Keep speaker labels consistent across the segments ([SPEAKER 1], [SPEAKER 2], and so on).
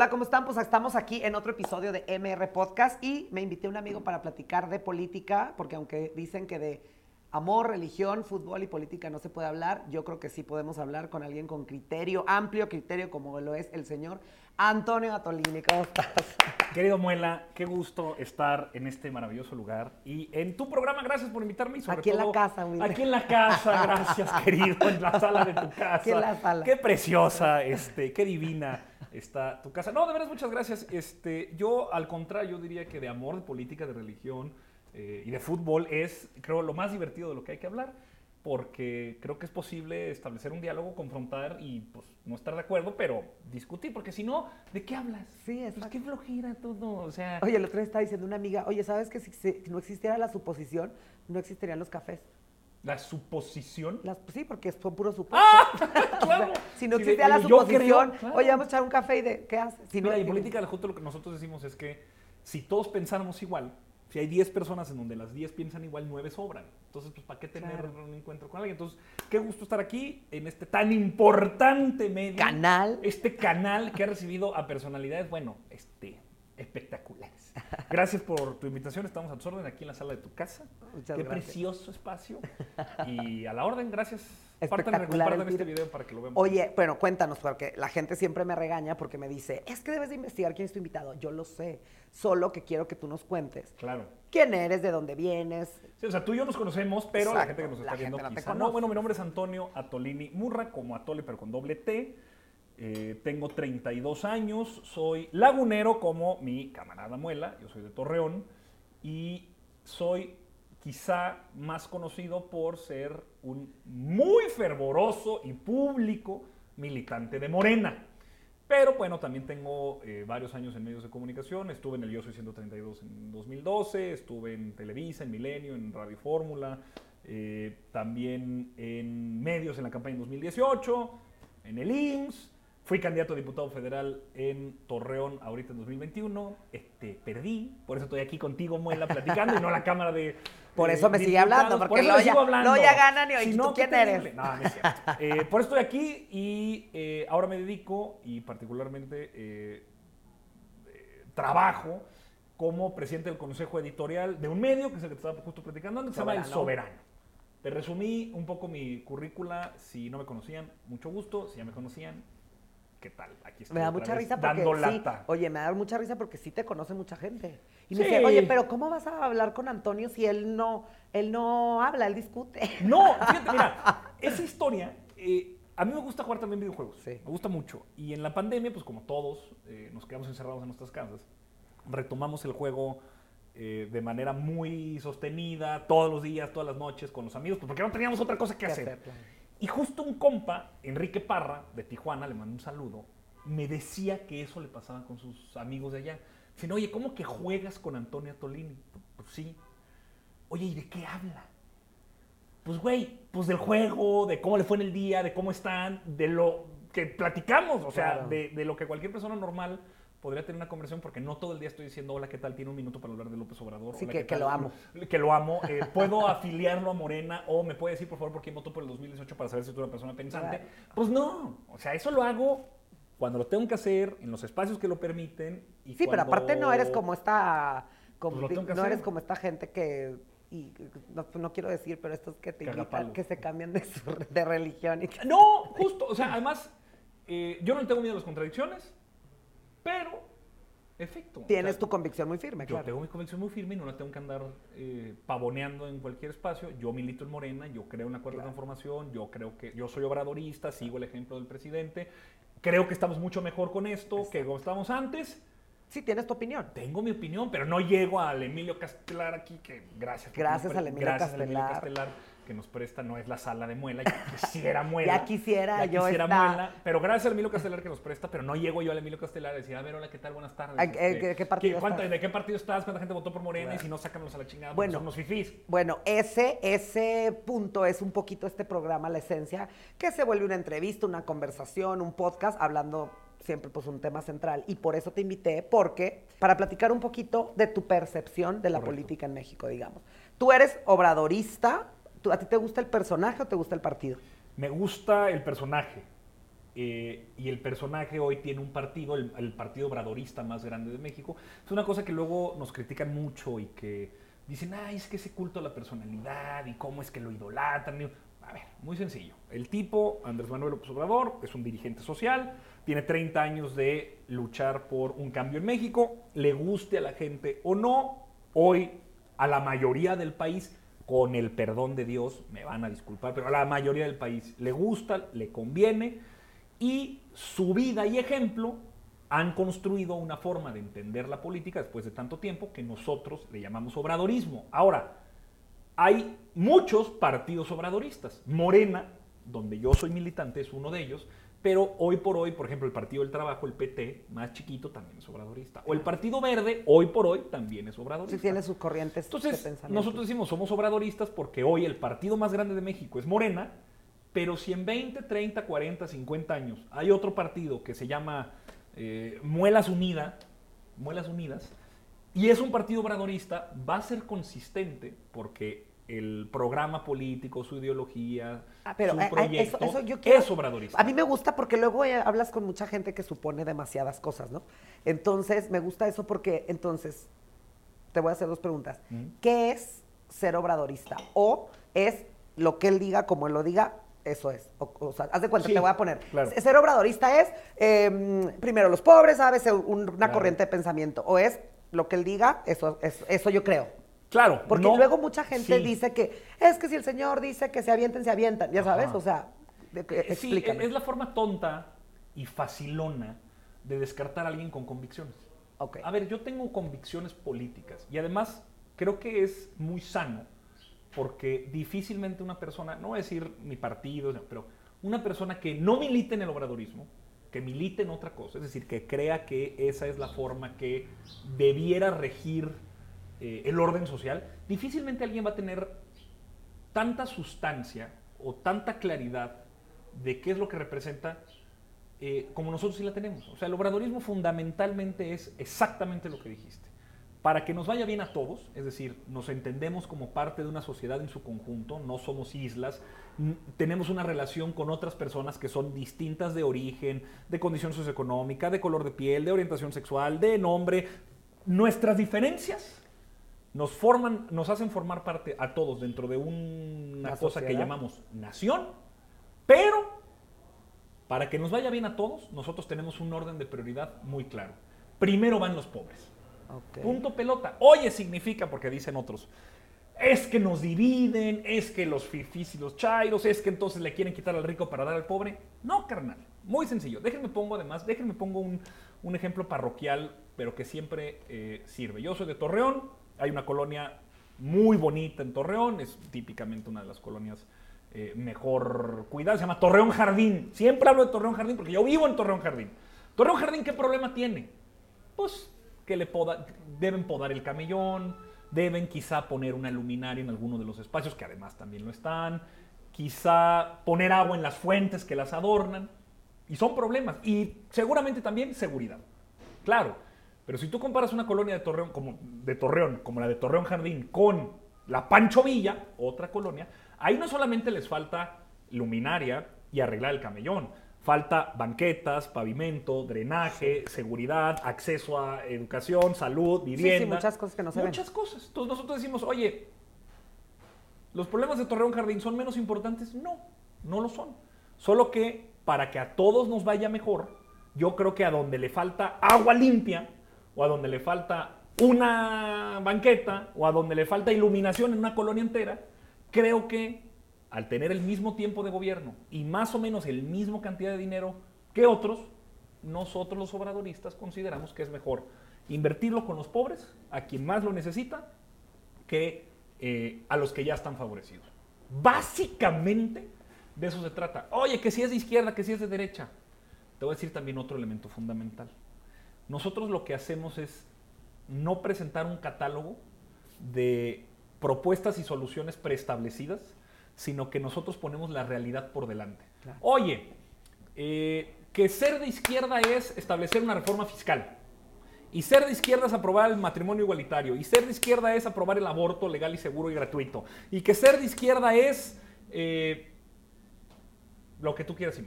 [SPEAKER 1] Hola, ¿cómo están? Pues estamos aquí en otro episodio de MR Podcast y me invité a un amigo para platicar de política, porque aunque dicen que de amor, religión, fútbol y política no se puede hablar, yo creo que sí podemos hablar con alguien con criterio, amplio criterio, como lo es el señor Antonio Atolini. ¿Cómo estás?
[SPEAKER 2] Querido Muela, qué gusto estar en este maravilloso lugar y en tu programa. Gracias por invitarme. Y sobre
[SPEAKER 1] Aquí en la casa, Willy.
[SPEAKER 2] Aquí en la casa, gracias, querido, en la sala de tu casa.
[SPEAKER 1] Aquí en la sala.
[SPEAKER 2] Qué preciosa, este, qué divina está tu casa. No, de veras, muchas gracias. Este, yo, al contrario, yo diría que de amor, de política, de religión eh, y de fútbol es, creo, lo más divertido de lo que hay que hablar. Porque creo que es posible establecer un diálogo, confrontar y pues no estar de acuerdo, pero discutir, porque si no, ¿de qué hablas?
[SPEAKER 1] Sí,
[SPEAKER 2] Pues
[SPEAKER 1] exacto.
[SPEAKER 2] qué flojera todo, o sea...
[SPEAKER 1] Oye, el otro día estaba diciendo una amiga, oye, ¿sabes que si, si no existiera la suposición, no existirían los cafés?
[SPEAKER 2] La suposición.
[SPEAKER 1] Las- sí, porque son puros supuestos.
[SPEAKER 2] claro.
[SPEAKER 1] si no
[SPEAKER 2] de-
[SPEAKER 1] existiera la suposición,
[SPEAKER 2] creo, claro.
[SPEAKER 1] oye, vamos a echar un café y de, ¿qué haces? Si
[SPEAKER 2] Mira, y en política justo lo que nosotros decimos es que si todos pensáramos igual, si hay 10 personas en donde las 10 piensan igual, 9 sobran. Entonces, pues, ¿para qué tener
[SPEAKER 1] Claro.
[SPEAKER 2] un encuentro con alguien? Entonces, qué gusto estar aquí en este tan importante medio.
[SPEAKER 1] Canal.
[SPEAKER 2] Este canal que ha recibido a personalidades, bueno, este, espectaculares. Gracias por tu invitación. Estamos a tu orden aquí en la sala de tu casa.
[SPEAKER 1] Muchas
[SPEAKER 2] qué
[SPEAKER 1] gracias.
[SPEAKER 2] precioso espacio. Y a la orden, gracias.
[SPEAKER 1] Espectacular
[SPEAKER 2] compartan este video para que lo veamos.
[SPEAKER 1] Oye, bueno, cuéntanos, porque la gente siempre me regaña porque me dice, es que debes de investigar quién es tu invitado. Yo lo sé, solo que quiero que tú nos cuentes
[SPEAKER 2] Claro.
[SPEAKER 1] quién eres, de dónde vienes.
[SPEAKER 2] Sí, o sea, tú y yo nos conocemos, pero la gente que nos está viendo
[SPEAKER 1] no.
[SPEAKER 2] Bueno, mi nombre es Antonio Atolini Murra, como Atole, pero con doble T. Eh, tengo 32 años, soy lagunero como mi camarada Muela, yo soy de Torreón, y soy quizá más conocido por ser un muy fervoroso y público militante de Morena. Pero bueno, también tengo eh, varios años en medios de comunicación. Estuve en el Yo Soy 132 en 2012, estuve en Televisa, en Milenio, en Radio Fórmula, eh, también en medios en la campaña en 2018, en el IMSS. Fui candidato a diputado federal en Torreón ahorita en 2021. Este, perdí, por eso estoy aquí contigo, Muela, platicando y no la Cámara de.
[SPEAKER 1] Por
[SPEAKER 2] de
[SPEAKER 1] eso me sigue hablando,
[SPEAKER 2] Por
[SPEAKER 1] porque
[SPEAKER 2] le
[SPEAKER 1] ya-
[SPEAKER 2] hablando.
[SPEAKER 1] luego ya ganan y, oye,
[SPEAKER 2] Si
[SPEAKER 1] ¿tú
[SPEAKER 2] no, qué
[SPEAKER 1] quién eres?
[SPEAKER 2] No, no es cierto. Eh, por eso estoy aquí y eh, ahora me dedico y particularmente eh, eh, trabajo como presidente del consejo editorial de un medio, que es el que te estaba justo platicando antes, que se llama El.
[SPEAKER 1] Soberano.
[SPEAKER 2] Te resumí un poco mi currícula. Si no me conocían, mucho gusto. Si ya me conocían, ¿qué tal? Aquí estoy
[SPEAKER 1] Me da mucha risa porque
[SPEAKER 2] dando
[SPEAKER 1] sí,
[SPEAKER 2] lata.
[SPEAKER 1] oye, me da mucha risa porque sí te conoce mucha gente. Y me
[SPEAKER 2] Sí.
[SPEAKER 1] dice, oye, pero ¿cómo vas a hablar con Antonio si él no, él no habla, él discute?
[SPEAKER 2] No, fíjate, mira, esa historia, eh, a mí me gusta jugar también videojuegos.
[SPEAKER 1] Sí.
[SPEAKER 2] Me gusta mucho. Y en la pandemia, pues como todos, eh, nos quedamos encerrados en nuestras casas. Retomamos el juego eh, de manera muy sostenida, todos los días, todas las noches, con los amigos, pues porque no teníamos otra cosa que
[SPEAKER 1] ¿Qué
[SPEAKER 2] hacer.
[SPEAKER 1] hacer.
[SPEAKER 2] Y justo un compa, Enrique Parra, de Tijuana, le mando un saludo, me decía que eso le pasaba con sus amigos de allá. Dicen, oye, ¿cómo que juegas con Antonio Tolini? Pues sí. Oye, ¿y de qué habla? Pues, güey, pues del juego, de cómo le fue en el día, de cómo están, de lo que platicamos, o sea,
[SPEAKER 1] Claro.
[SPEAKER 2] de, de lo que cualquier persona normal podría tener una conversación, porque no todo el día estoy diciendo, hola, ¿qué tal? Tiene un minuto para hablar de López Obrador.
[SPEAKER 1] Sí,
[SPEAKER 2] Hola,
[SPEAKER 1] que-
[SPEAKER 2] ¿qué
[SPEAKER 1] que
[SPEAKER 2] tal?
[SPEAKER 1] lo amo.
[SPEAKER 2] Que lo amo. Eh, ¿Puedo afiliarlo a Morena? O me puede decir, por favor, por quién votó por el 2018 para saber si soy una persona pensante.
[SPEAKER 1] Claro.
[SPEAKER 2] Pues no, o sea, eso lo hago cuando lo tengo que hacer, en los espacios que lo permiten. Y
[SPEAKER 1] Sí, pero
[SPEAKER 2] cuando-
[SPEAKER 1] aparte no eres como esta, como,
[SPEAKER 2] Pues
[SPEAKER 1] no
[SPEAKER 2] hacer.
[SPEAKER 1] eres como esta gente que, y no, no quiero decir, pero estos que te invitan, que se cambian de, su, de religión y que-
[SPEAKER 2] No, justo, o sea, además, eh, yo no tengo miedo a las contradicciones, pero, efecto. o
[SPEAKER 1] tienes
[SPEAKER 2] sea,
[SPEAKER 1] tu convicción muy firme,
[SPEAKER 2] Yo
[SPEAKER 1] claro.
[SPEAKER 2] tengo mi convicción muy firme y no la tengo que andar eh, pavoneando en cualquier espacio. Yo milito en Morena, yo creo en la cuarta
[SPEAKER 1] Claro.
[SPEAKER 2] transformación, yo creo que yo soy obradorista, sigo el ejemplo del presidente. Creo que estamos mucho mejor con esto que como estábamos antes.
[SPEAKER 1] Sí, tienes tu opinión.
[SPEAKER 2] Tengo mi opinión, pero no llego al Emilio Castelar aquí, que gracias.
[SPEAKER 1] Gracias al Emilio
[SPEAKER 2] gracias al Emilio
[SPEAKER 1] Castelar.
[SPEAKER 2] Que nos presta, no es la sala de muela, yo quisiera muela.
[SPEAKER 1] Ya quisiera
[SPEAKER 2] ya
[SPEAKER 1] yo
[SPEAKER 2] quisiera muela, pero gracias al Emilio Castelar que nos presta, pero no llego yo al Emilio Castelar a decir, a ver, hola, ¿qué tal? Buenas tardes.
[SPEAKER 1] Ay, eh, ¿qué- qué partido?
[SPEAKER 2] ¿De qué partido estás? ¿Cuánta gente votó por Morena? Y si no, sácanos a la chingada,
[SPEAKER 1] Bueno.
[SPEAKER 2] unos fifís.
[SPEAKER 1] Bueno, ese, ese punto es un poquito este programa, la esencia, que se vuelve una entrevista, una conversación, un podcast, hablando siempre pues un tema central. Y por eso te invité, porque para platicar un poquito de tu percepción de la
[SPEAKER 2] Correcto.
[SPEAKER 1] política en México, digamos. Tú eres obradorista, ¿Tú- ¿a ti te gusta el personaje o te gusta el partido?
[SPEAKER 2] Me gusta el personaje. eh, y el personaje hoy tiene un partido, el, partido obradorista más grande de México. Es una cosa que luego nos critican mucho y que dicen, ay, es que ese culto a la personalidad y cómo es que lo idolatran. A ver, muy sencillo. El tipo, Andrés Manuel López Obrador, es un dirigente social, tiene 30 años de luchar por un cambio en México, le guste a la gente o no, hoy a la mayoría del país, con el perdón de Dios, me van a disculpar, pero a la mayoría del país le gusta, le conviene, y su vida y ejemplo han construido una forma de entender la política después de tanto tiempo que nosotros le llamamos obradorismo. Ahora, hay muchos partidos obradoristas. Morena, donde yo soy militante, es uno de ellos, pero hoy por hoy, por ejemplo, el Partido del Trabajo, el PT, más chiquito, también es obradorista. O el Partido Verde, hoy por hoy, también es obradorista.
[SPEAKER 1] Sí, tiene sus corrientes
[SPEAKER 2] Entonces, de pensamiento. nosotros decimos, somos obradoristas porque hoy el partido más grande de México es Morena, pero si en 20, 30, 40, 50 años hay otro partido que se llama eh, Muelas Unidas, Muelas Unidas, y es un partido obradorista, va a ser consistente porque el programa político, su ideología, ah, pero, su proyecto, eso, yo es obradorista.
[SPEAKER 1] A mí me gusta porque luego hablas con mucha gente que supone demasiadas cosas, ¿no? Entonces, me gusta eso porque, entonces, te voy a hacer dos preguntas. ¿Qué es ser obradorista? ¿O es lo que él diga, como él lo diga, eso es. O, sea, haz de cuenta, te voy a poner. Ser obradorista es, em, primero, los pobres, ¿sabes? Una corriente de pensamiento. O es lo que él diga, eso, eso yo creo.
[SPEAKER 2] Claro.
[SPEAKER 1] Porque luego mucha gente dice que es que si el Señor dice que se avienten, se avientan, ya sabes, o sea, explícame.
[SPEAKER 2] es la forma tonta y facilona de descartar a alguien con convicciones.
[SPEAKER 1] Okay.
[SPEAKER 2] A ver, yo tengo convicciones políticas y además creo que es muy sano porque difícilmente una persona, no voy a decir mi partido, pero una persona que no milite en el obradorismo, que milite en otra cosa, es decir, que crea que esa es la forma que debiera regir eh, el orden social, difícilmente alguien va a tener tanta sustancia o tanta claridad de qué es lo que representa eh, como nosotros sí la tenemos. O sea, el obradorismo fundamentalmente es exactamente lo que dijiste. Para que nos vaya bien a todos, es decir, nos entendemos como parte de una sociedad en su conjunto, no somos islas, tenemos una relación con otras personas que son distintas de origen, de condición socioeconómica, de color de piel, de orientación sexual, de nombre. Nuestras diferencias nos forman, nos hacen formar parte a todos dentro de una cosa que llamamos nación, pero para que nos vaya bien a todos, nosotros tenemos un orden de prioridad muy claro. Primero van los pobres. Punto pelota. Oye significa, porque dicen otros, es que nos dividen, es que los fifis y los chairos, es que entonces le quieren quitar al rico para dar al pobre. No, carnal. Muy sencillo. Déjenme pongo además, déjenme pongo un, ejemplo parroquial, pero que siempre eh, sirve. Yo soy de Torreón, hay una colonia muy bonita en Torreón, es típicamente una de las colonias eh, mejor cuidadas, se llama Torreón Jardín. Siempre hablo de Torreón Jardín porque yo vivo en Torreón Jardín. Torreón Jardín, ¿qué problema tiene? Pues que le deben podar el camellón, deben quizá poner una luminaria en alguno de los espacios, que además también lo están, quizá poner agua en las fuentes que las adornan, y son problemas. Y seguramente también seguridad. Claro, pero si tú comparas una colonia de Torreón como, de Torreón, como la de Torreón Jardín con la Pancho Villa, otra colonia, ahí no solamente les falta luminaria y arreglar el camellón, falta banquetas, pavimento, drenaje, seguridad, acceso a educación, salud, vivienda. Sí,
[SPEAKER 1] sí, muchas cosas que no se
[SPEAKER 2] Muchas cosas. Entonces nosotros decimos, oye, ¿los problemas de Torreón Jardín son menos importantes? No, no lo son. Solo que para que a todos nos vaya mejor, yo creo que a donde le falta agua limpia, o a donde le falta una banqueta o a donde le falta iluminación en una colonia entera, creo que al tener el mismo tiempo de gobierno y más o menos el mismo cantidad de dinero que otros, nosotros los obradoristas consideramos que es mejor invertirlo con los pobres, a quien más lo necesita, que eh, a los que ya están favorecidos. Básicamente de eso se trata. Oye, que si es de izquierda, que si es de derecha. Te voy a decir también otro elemento fundamental. Nosotros lo que hacemos es no presentar un catálogo de propuestas y soluciones preestablecidas, sino que nosotros ponemos la realidad por delante. Oye, eh, que ser de izquierda es establecer una reforma fiscal. Y ser de izquierda es aprobar el matrimonio igualitario. Y ser de izquierda es aprobar el aborto legal y seguro y gratuito. Y que ser de izquierda es eh, lo que tú quieras y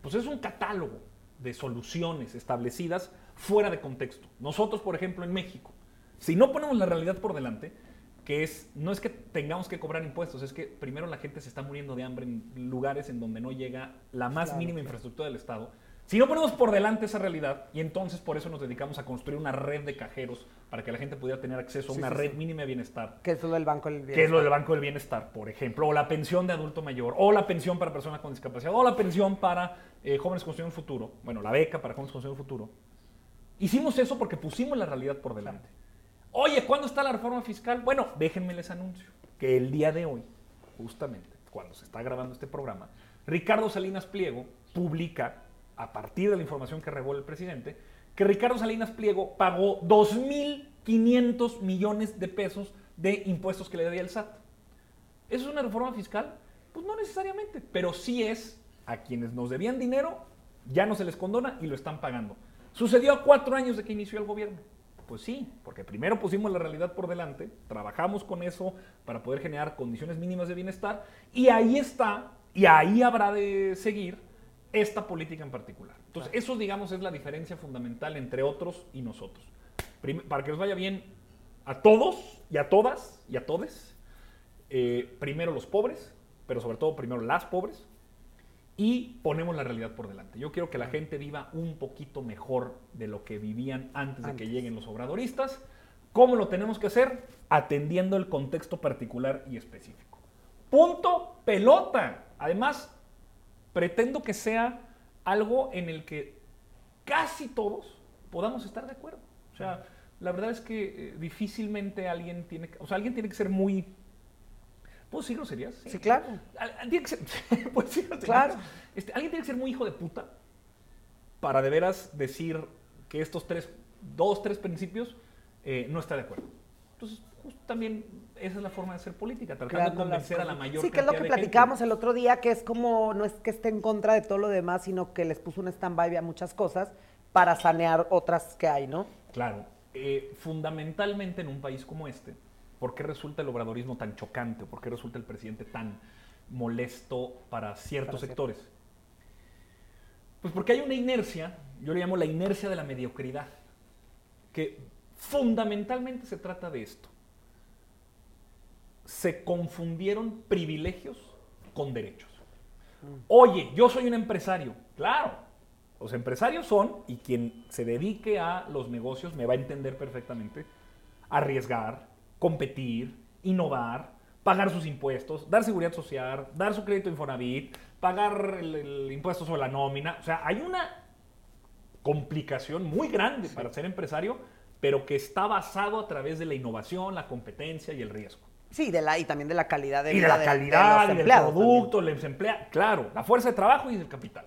[SPEAKER 2] pues es un catálogo de soluciones establecidas fuera de contexto. Nosotros, por ejemplo, en México, si no ponemos la realidad por delante, que es, no es que tengamos que cobrar impuestos, es que primero la gente se está muriendo de hambre en lugares en donde no llega la más
[SPEAKER 1] Claro,
[SPEAKER 2] mínima
[SPEAKER 1] claro.
[SPEAKER 2] infraestructura del Estado. Si no ponemos por delante esa realidad, y entonces por eso nos dedicamos a construir una red de cajeros para que la gente pudiera tener acceso a una
[SPEAKER 1] sí,
[SPEAKER 2] red
[SPEAKER 1] sí.
[SPEAKER 2] mínima de bienestar,
[SPEAKER 1] Que es lo del Banco del
[SPEAKER 2] que es lo del Banco del Bienestar, por ejemplo, o la pensión de adulto mayor, o la pensión para personas con discapacidad, o la pensión para eh, jóvenes construyendo un futuro, bueno, la beca para jóvenes construyendo un futuro. Hicimos eso porque pusimos la realidad por delante. Oye, ¿cuándo está la reforma fiscal? Bueno, déjenme les anuncio que el día de hoy, justamente cuando se está grabando este programa, Ricardo Salinas Pliego publica, a partir de la información que reveló el presidente, que Ricardo Salinas Pliego pagó 2.500 millones de pesos de impuestos que le debía el SAT. ¿Eso es una reforma fiscal? Pues no necesariamente, pero sí es a quienes nos debían dinero, ya no se les condona y lo están pagando. Sucedió a cuatro años de que inició el gobierno. Pues sí, porque primero pusimos la realidad por delante, trabajamos con eso para poder generar condiciones mínimas de bienestar y ahí está, y ahí habrá de seguir esta política en particular. Entonces, eso digamos es la diferencia fundamental entre otros y nosotros. Prim- para que nos vaya bien a todos y a todas y a todes, eh, primero los pobres, pero sobre todo primero las pobres, y ponemos la realidad por delante. Yo quiero que la gente viva un poquito mejor de lo que vivían antes de que
[SPEAKER 1] Antes.
[SPEAKER 2] lleguen los obradoristas. ¿Cómo lo tenemos que hacer? Atendiendo el contexto particular y específico. Punto pelota. Además, pretendo que sea algo en el que casi todos podamos estar de acuerdo. O sea, la verdad es que eh, difícilmente alguien tiene que, o sea, alguien tiene que ser muy ¿Puedo decir groserías?
[SPEAKER 1] Sí, claro.
[SPEAKER 2] Al- al- tiene ser- ¿puedo decir?
[SPEAKER 1] Claro.
[SPEAKER 2] Este, alguien tiene que ser muy hijo de puta para de veras decir que estos tres, dos, tres principios eh, no está de acuerdo. Entonces, justo también esa es la forma de hacer política, tratando de convencer a la mayor
[SPEAKER 1] Sí, que es lo que platicábamos el otro día, que es como, no es que esté en contra de todo lo demás, sino que les puso un stand-by a muchas cosas para sanear otras que hay, ¿no?
[SPEAKER 2] Claro, eh, fundamentalmente en un país como este, ¿por qué resulta el obradorismo tan chocante? ¿O por qué resulta el presidente tan molesto para ciertos
[SPEAKER 1] Para
[SPEAKER 2] sectores? Pues porque hay una inercia, yo le llamo la inercia de la mediocridad, que fundamentalmente se trata de esto. Se confundieron privilegios con derechos. Oye, yo soy un empresario. Claro, los empresarios son, y quien se dedique a los negocios me va a entender perfectamente, arriesgar, competir, innovar, pagar sus impuestos, dar seguridad social, dar su crédito Infonavit, pagar el, el impuesto sobre la nómina. O sea, hay una complicación muy grande para ser empresario, pero que está basado a través de la innovación, la competencia y el riesgo.
[SPEAKER 1] Sí, de la, y también de la calidad de
[SPEAKER 2] Y de la
[SPEAKER 1] de- de
[SPEAKER 2] calidad,
[SPEAKER 1] los
[SPEAKER 2] y del producto, los empleados. Claro, la fuerza de trabajo y del capital.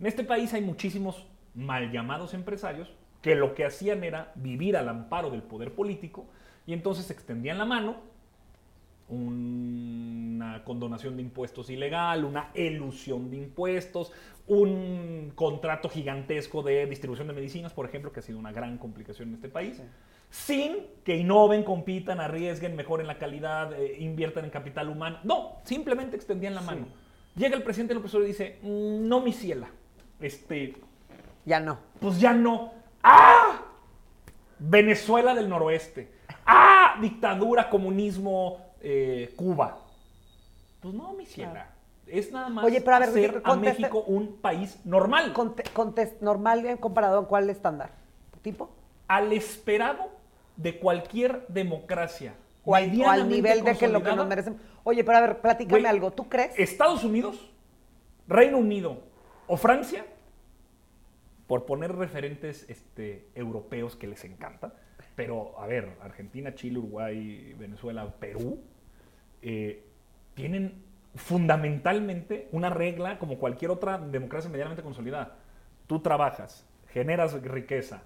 [SPEAKER 2] En este país hay muchísimos mal llamados empresarios que lo que hacían era vivir al amparo del poder político y entonces extendían la mano, una condonación de impuestos ilegal, una elusión de impuestos, un contrato gigantesco de distribución de medicinas, por ejemplo, que ha sido una gran complicación en este país, sin que innoven, compitan, arriesguen, mejoren la calidad, eh, inviertan en capital humano. No, simplemente extendían la mano. Llega el presidente López Obrador y dice, "Mm, no, mi ciela, este.
[SPEAKER 1] Ya no.
[SPEAKER 2] pues ya no. ¡Ah! Venezuela del noroeste. ¡Ah! Dictadura, comunismo, eh, Cuba. Pues no, mi ciela. Es nada más
[SPEAKER 1] Oye, pero a ver,
[SPEAKER 2] hacer a México un país normal.
[SPEAKER 1] Conte- contes- normal eh, comparado con cuál estándar. ¿Tipo?
[SPEAKER 2] al esperado de cualquier democracia.
[SPEAKER 1] O al, o al
[SPEAKER 2] medianamente
[SPEAKER 1] nivel de que lo que nos merecemos. Oye, pero a ver, platícame algo. ¿Tú crees?
[SPEAKER 2] Estados Unidos, Reino Unido o Francia, por poner referentes este, europeos que les encanta, pero a ver, Argentina, Chile, Uruguay, Venezuela, Perú, eh, tienen fundamentalmente una regla como cualquier otra democracia medianamente consolidada. Tú trabajas, generas riqueza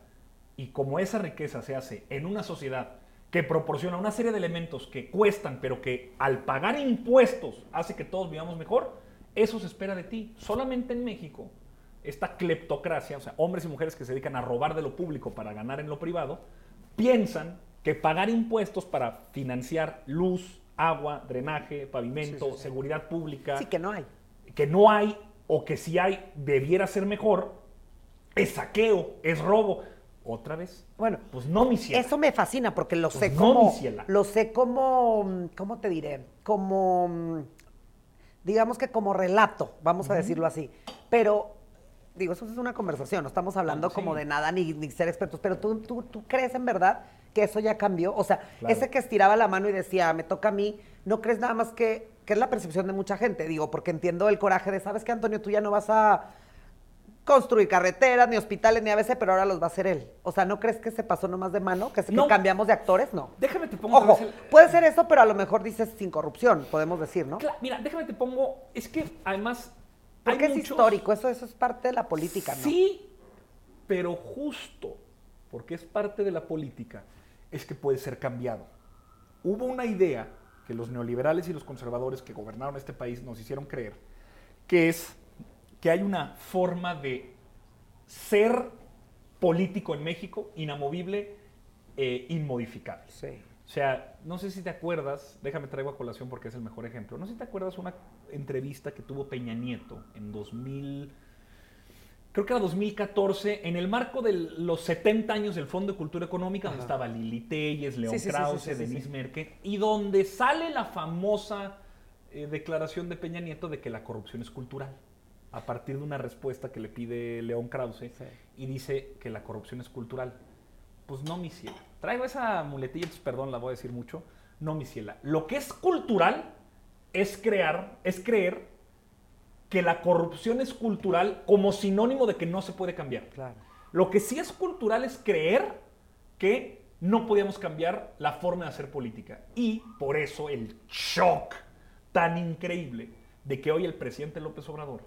[SPEAKER 2] y como esa riqueza se hace en una sociedad que proporciona una serie de elementos que cuestan, pero que al pagar impuestos hace que todos vivamos mejor, eso se espera de ti. Solamente en México, esta cleptocracia, o sea, hombres y mujeres que se dedican a robar de lo público para ganar en lo privado, piensan que pagar impuestos para financiar luz, agua, drenaje, pavimento,
[SPEAKER 1] Sí, sí, sí.
[SPEAKER 2] seguridad pública,
[SPEAKER 1] Sí, que no hay.
[SPEAKER 2] que no hay o que si hay, debiera ser mejor, es saqueo, es robo. Otra vez.
[SPEAKER 1] Bueno,
[SPEAKER 2] pues no, mi ciela.
[SPEAKER 1] Eso me fascina porque lo
[SPEAKER 2] Pues
[SPEAKER 1] sé
[SPEAKER 2] no,
[SPEAKER 1] como.
[SPEAKER 2] mi ciela.
[SPEAKER 1] Lo sé como. ¿Cómo te diré? Como. Digamos que como relato, vamos a decirlo así. Pero. Digo, eso es una conversación, no estamos hablando
[SPEAKER 2] sí.
[SPEAKER 1] como de nada ni, ni ser expertos, pero ¿tú, tú, tú crees en verdad que eso ya cambió. O sea,
[SPEAKER 2] Claro.
[SPEAKER 1] ese que estiraba la mano y decía, me toca a mí, ¿no crees nada más que, que es la percepción de mucha gente? Digo, porque entiendo el coraje de, ¿sabes qué, Antonio? Tú ya no vas a construir carreteras, ni hospitales, ni ABC, pero ahora los va a hacer él. O sea, ¿no crees que se pasó nomás de mano? ¿Que, se- que
[SPEAKER 2] No.
[SPEAKER 1] cambiamos de actores? No.
[SPEAKER 2] Déjame te pongo
[SPEAKER 1] Ojo,
[SPEAKER 2] el-
[SPEAKER 1] puede ser eso, pero a lo mejor dices sin corrupción, podemos decir, ¿no?
[SPEAKER 2] Mira, déjame te pongo. Es que además.
[SPEAKER 1] Porque
[SPEAKER 2] hay
[SPEAKER 1] es
[SPEAKER 2] muchos-
[SPEAKER 1] histórico, eso, eso es parte de la política, ¿no?
[SPEAKER 2] Sí, pero justo porque es parte de la política, es que puede ser cambiado. Hubo una idea que los neoliberales y los conservadores que gobernaron este país nos hicieron creer, que es que hay una forma de ser político en México inamovible e inmodificable.
[SPEAKER 1] Sí.
[SPEAKER 2] O sea, no sé si te acuerdas, déjame traigo a colación porque es el mejor ejemplo. No sé si te acuerdas una entrevista que tuvo Peña Nieto en 2000, creo que era 2014, en el marco de los 70 años del Fondo de Cultura Económica, donde estaba Lili Telles, León
[SPEAKER 1] Sí, sí, sí,
[SPEAKER 2] Krause,
[SPEAKER 1] sí,
[SPEAKER 2] Denise. Merkel, y donde sale la famosa eh, declaración de Peña Nieto de que la corrupción es cultural, a partir de una respuesta que le pide León Krause,
[SPEAKER 1] Sí.
[SPEAKER 2] y dice que la corrupción es cultural. Pues no, mi ciela. Traigo esa muletilla, entonces, perdón, la voy a decir mucho. No, mi ciela. Lo que es cultural es crear, es creer que la corrupción es cultural como sinónimo de que no se puede cambiar.
[SPEAKER 1] Claro.
[SPEAKER 2] Lo que sí es cultural es creer que no podíamos cambiar la forma de hacer política. Y por eso el shock tan increíble de que hoy el presidente López Obrador,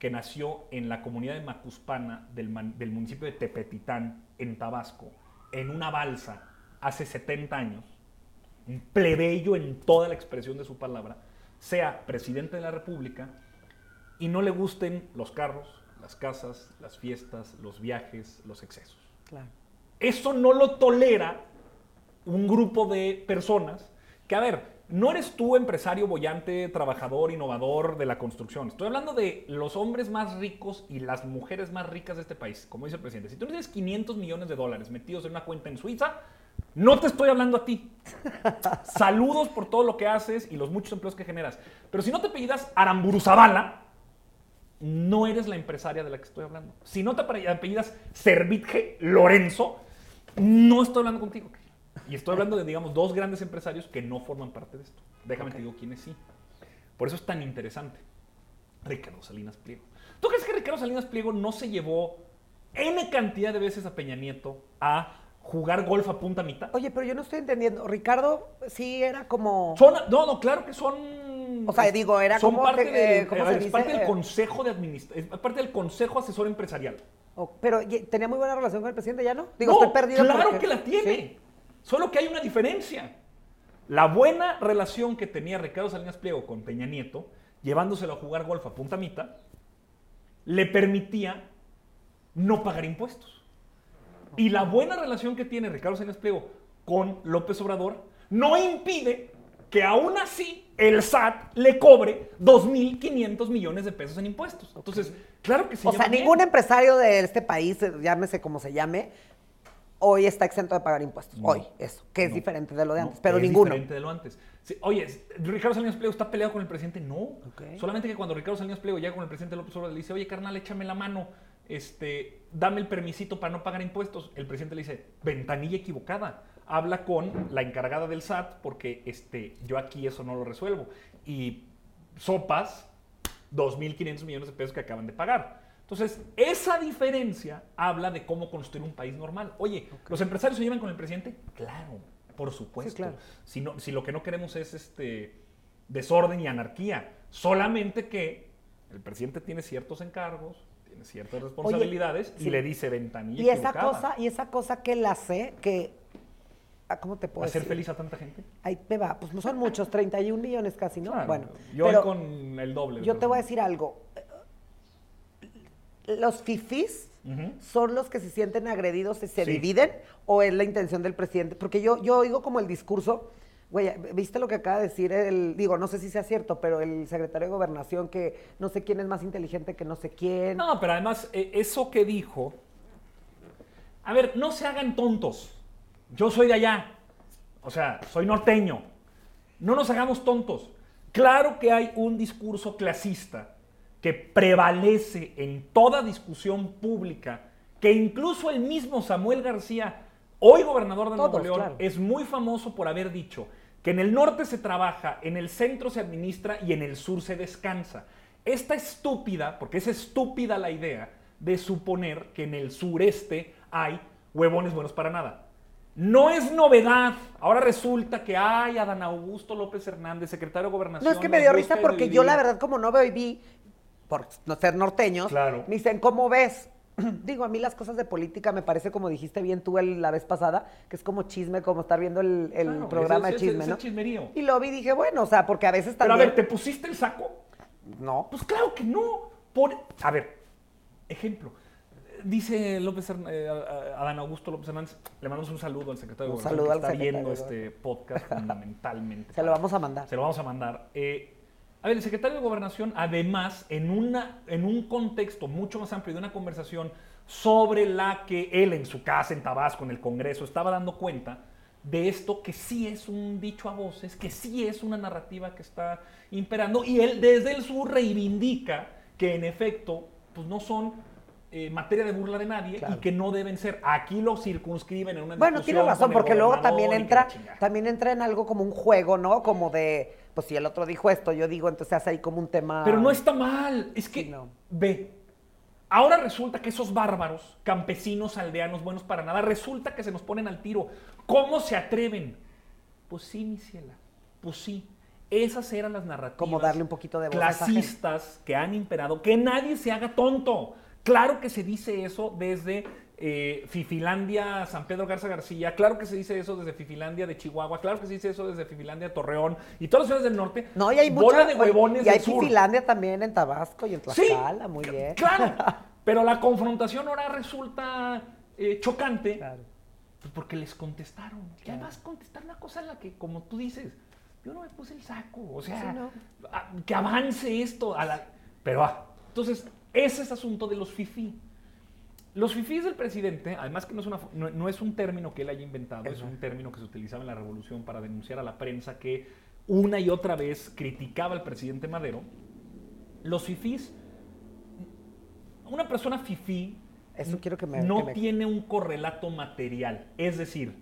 [SPEAKER 2] que nació en la comunidad de Macuspana del, del municipio de Tepetitán, en Tabasco, en una balsa hace 70 años, un plebeyo en toda la expresión de su palabra, sea presidente de la República y no le gusten los carros, las casas, las fiestas, los viajes, los excesos.
[SPEAKER 1] Claro.
[SPEAKER 2] Eso no lo tolera un grupo de personas que, a ver, no eres tú empresario bollante, trabajador, innovador de la construcción. Estoy hablando de los hombres más ricos y las mujeres más ricas de este país, como dice el presidente. Si tú no tienes 500 millones de dólares metidos en una cuenta en Suiza, no te estoy hablando a ti. Saludos por todo lo que haces y los muchos empleos que generas. Pero si no te apellidas Aramburuzabala, no eres la empresaria de la que estoy hablando. Si no te apellidas Servitje Lorenzo, no estoy hablando contigo. Y estoy hablando de, digamos, dos grandes empresarios que no forman parte de esto. Déjame te digo quiénes sí. Por eso es tan interesante. Ricardo Salinas Pliego. ¿Tú crees que Ricardo Salinas Pliego no se llevó N cantidad de veces a Peña Nieto a jugar golf a punta mitad?
[SPEAKER 1] Oye, pero yo no estoy entendiendo. Ricardo sí era como...
[SPEAKER 2] Son, no, no, claro que son.
[SPEAKER 1] O sea, digo, era
[SPEAKER 2] son
[SPEAKER 1] como
[SPEAKER 2] parte, del-
[SPEAKER 1] eh, ¿cómo
[SPEAKER 2] a
[SPEAKER 1] se
[SPEAKER 2] ver, es
[SPEAKER 1] dice?
[SPEAKER 2] parte del consejo de es parte del consejo asesor empresarial.
[SPEAKER 1] o- pero tenía muy buena relación con el presidente, ¿ya no? Digo,
[SPEAKER 2] no,
[SPEAKER 1] estoy perdido.
[SPEAKER 2] claro
[SPEAKER 1] porque-
[SPEAKER 2] que la tiene.
[SPEAKER 1] ¿Sí?
[SPEAKER 2] Solo que hay una diferencia. La buena relación que tenía Ricardo Salinas Pliego con Peña Nieto, llevándoselo a jugar golf a punta mitad, le permitía no pagar impuestos. Y la buena relación que tiene Ricardo Salinas Pliego con López Obrador no impide que aún así el SAT le cobre 2.500 millones de pesos en impuestos. Entonces, claro que se
[SPEAKER 1] O sea,
[SPEAKER 2] bien.
[SPEAKER 1] ningún empresario de este país, eh, llámese como se llame, hoy está exento de pagar impuestos.
[SPEAKER 2] No.
[SPEAKER 1] hoy, eso, que es
[SPEAKER 2] No.
[SPEAKER 1] diferente de lo de
[SPEAKER 2] No,
[SPEAKER 1] antes, pero
[SPEAKER 2] es
[SPEAKER 1] ninguno.
[SPEAKER 2] diferente de lo antes. Sí, oye, Ricardo Salinas Pliego está peleado con el presidente. No. Solamente que cuando Ricardo Salinas Pliego llega con el presidente López Obrador, le dice, oye, carnal, échame la mano, este, dame el permisito para no pagar impuestos. El presidente le dice, ventanilla equivocada. Habla con la encargada del SAT porque este, yo aquí eso no lo resuelvo. Y sopas 2.500 millones de pesos que acaban de pagar. Entonces, esa diferencia habla de cómo construir un país normal. Oye, ¿los empresarios se llevan con el presidente? Claro, por supuesto.
[SPEAKER 1] claro.
[SPEAKER 2] si, no- si lo que no queremos es este desorden y anarquía, solamente que el presidente tiene ciertos encargos, tiene ciertas responsabilidades y le dice ventanilla
[SPEAKER 1] Y esa cosa, y esa cosa que él hace, que ah, ¿cómo te puedo
[SPEAKER 2] hacer
[SPEAKER 1] decir?
[SPEAKER 2] feliz a tanta gente.
[SPEAKER 1] Ahí te va, pues no son muchos, 31 millones casi, ¿no?
[SPEAKER 2] Claro,
[SPEAKER 1] bueno,
[SPEAKER 2] yo
[SPEAKER 1] pero
[SPEAKER 2] con el doble.
[SPEAKER 1] yo te voy a decir algo. Los fifís
[SPEAKER 2] Ujú.
[SPEAKER 1] son los que se sienten agredidos y se
[SPEAKER 2] Sí.
[SPEAKER 1] dividen o es la intención del presidente, porque yo yo oigo como el discurso Güey, ¿viste lo que acaba de decir el, digo, no sé si sea cierto, pero el secretario de Gobernación que no sé quién es más inteligente que no sé quién?
[SPEAKER 2] No, pero además, eh, eso que dijo, a ver, no se hagan tontos. Yo soy de allá, o sea, soy norteño. No nos hagamos tontos. Claro que hay un discurso clasista que prevalece en toda discusión pública, que incluso el mismo Samuel García, hoy gobernador de Nuevo León,
[SPEAKER 1] claro.
[SPEAKER 2] es muy famoso por haber dicho que en el norte se trabaja, en el centro se administra y en el sur se descansa. Esta estúpida, porque es estúpida la idea de suponer que en el sureste hay huevones buenos para nada. No es novedad. Ahora resulta que hay Adán Augusto López Hernández, secretario de Gobernación.
[SPEAKER 1] No, es que me dio risa porque yo la verdad como no veo y vi, por ser norteños,
[SPEAKER 2] Claro.
[SPEAKER 1] me dicen, ¿cómo ves? Digo, a mí las cosas de política me parece, como dijiste bien tú el- la vez pasada, que es como chisme, como estar viendo el, el
[SPEAKER 2] Claro,
[SPEAKER 1] programa
[SPEAKER 2] ese-
[SPEAKER 1] de
[SPEAKER 2] ese-
[SPEAKER 1] chisme,
[SPEAKER 2] ese
[SPEAKER 1] ¿no?
[SPEAKER 2] chismerío.
[SPEAKER 1] Y lo vi y dije, bueno, o sea, porque a veces
[SPEAKER 2] Pero a
[SPEAKER 1] también...
[SPEAKER 2] ver, ¿te pusiste el saco?
[SPEAKER 1] No.
[SPEAKER 2] Pues claro que no. Por, a ver, ejemplo. Dice López Hern- eh, Adán Augusto López Hernández, le mandamos un saludo al secretario
[SPEAKER 1] Un
[SPEAKER 2] de
[SPEAKER 1] saludo
[SPEAKER 2] Gobernación
[SPEAKER 1] al
[SPEAKER 2] que está viendo
[SPEAKER 1] secretario de
[SPEAKER 2] este podcast fundamentalmente.
[SPEAKER 1] Se lo vamos a mandar.
[SPEAKER 2] Se lo vamos a mandar. Eh, a ver, el secretario de Gobernación, además, en, una, en un contexto mucho más amplio de una conversación sobre la que él en su casa, en Tabasco, en el Congreso, estaba dando cuenta de esto que sí es un dicho a voces, que sí es una narrativa que está imperando, y él desde el sur reivindica que en efecto, pues no son eh, materia de burla de nadie
[SPEAKER 1] Claro.
[SPEAKER 2] y que no deben ser. Aquí lo circunscriben en una
[SPEAKER 1] Bueno, tienes razón, porque luego también entra, también entra en algo como un juego, ¿no? Como de, pues si el otro dijo esto, yo digo, entonces hace ahí como un tema...
[SPEAKER 2] Pero no está mal. Es que,
[SPEAKER 1] Sí, no.
[SPEAKER 2] ve, ahora resulta que esos bárbaros, campesinos, aldeanos, buenos para nada, resulta que se nos ponen al tiro. ¿Cómo se atreven? Pues sí, mi ciela, pues sí. Esas eran las narrativas.
[SPEAKER 1] Como darle un poquito de voz a esa gente.
[SPEAKER 2] Clasistas que han imperado. Que nadie se haga tonto. Claro que se dice eso desde eh, Fifilandia, San Pedro Garza García. Claro que se dice eso desde Fifilandia de Chihuahua. Claro que se dice eso desde Fifilandia Torreón. Y todas las ciudades del norte.
[SPEAKER 1] No, y hay
[SPEAKER 2] bola
[SPEAKER 1] mucha-
[SPEAKER 2] de huevones
[SPEAKER 1] Y hay
[SPEAKER 2] del sur.
[SPEAKER 1] Fifilandia también en Tabasco y en
[SPEAKER 2] Sí,
[SPEAKER 1] Tlaxcala, muy bien.
[SPEAKER 2] Claro, pero la confrontación ahora resulta eh, chocante
[SPEAKER 1] Claro.
[SPEAKER 2] pues porque les contestaron. Y además contestar una cosa en la que, como tú dices, yo no me puse el saco. O sea,
[SPEAKER 1] Sí, no.
[SPEAKER 2] a- que avance esto. a la- Pero, ah, entonces, ese es asunto de los FIFI. Los fifís del presidente, además que no es, una, no, no es un término que él haya inventado, es un término que se utilizaba en la revolución para denunciar a la prensa que una y otra vez criticaba al presidente Madero. Los fifís, una persona fifí
[SPEAKER 1] Eso quiero que me...
[SPEAKER 2] no
[SPEAKER 1] que me-
[SPEAKER 2] tiene un correlato material. Es decir,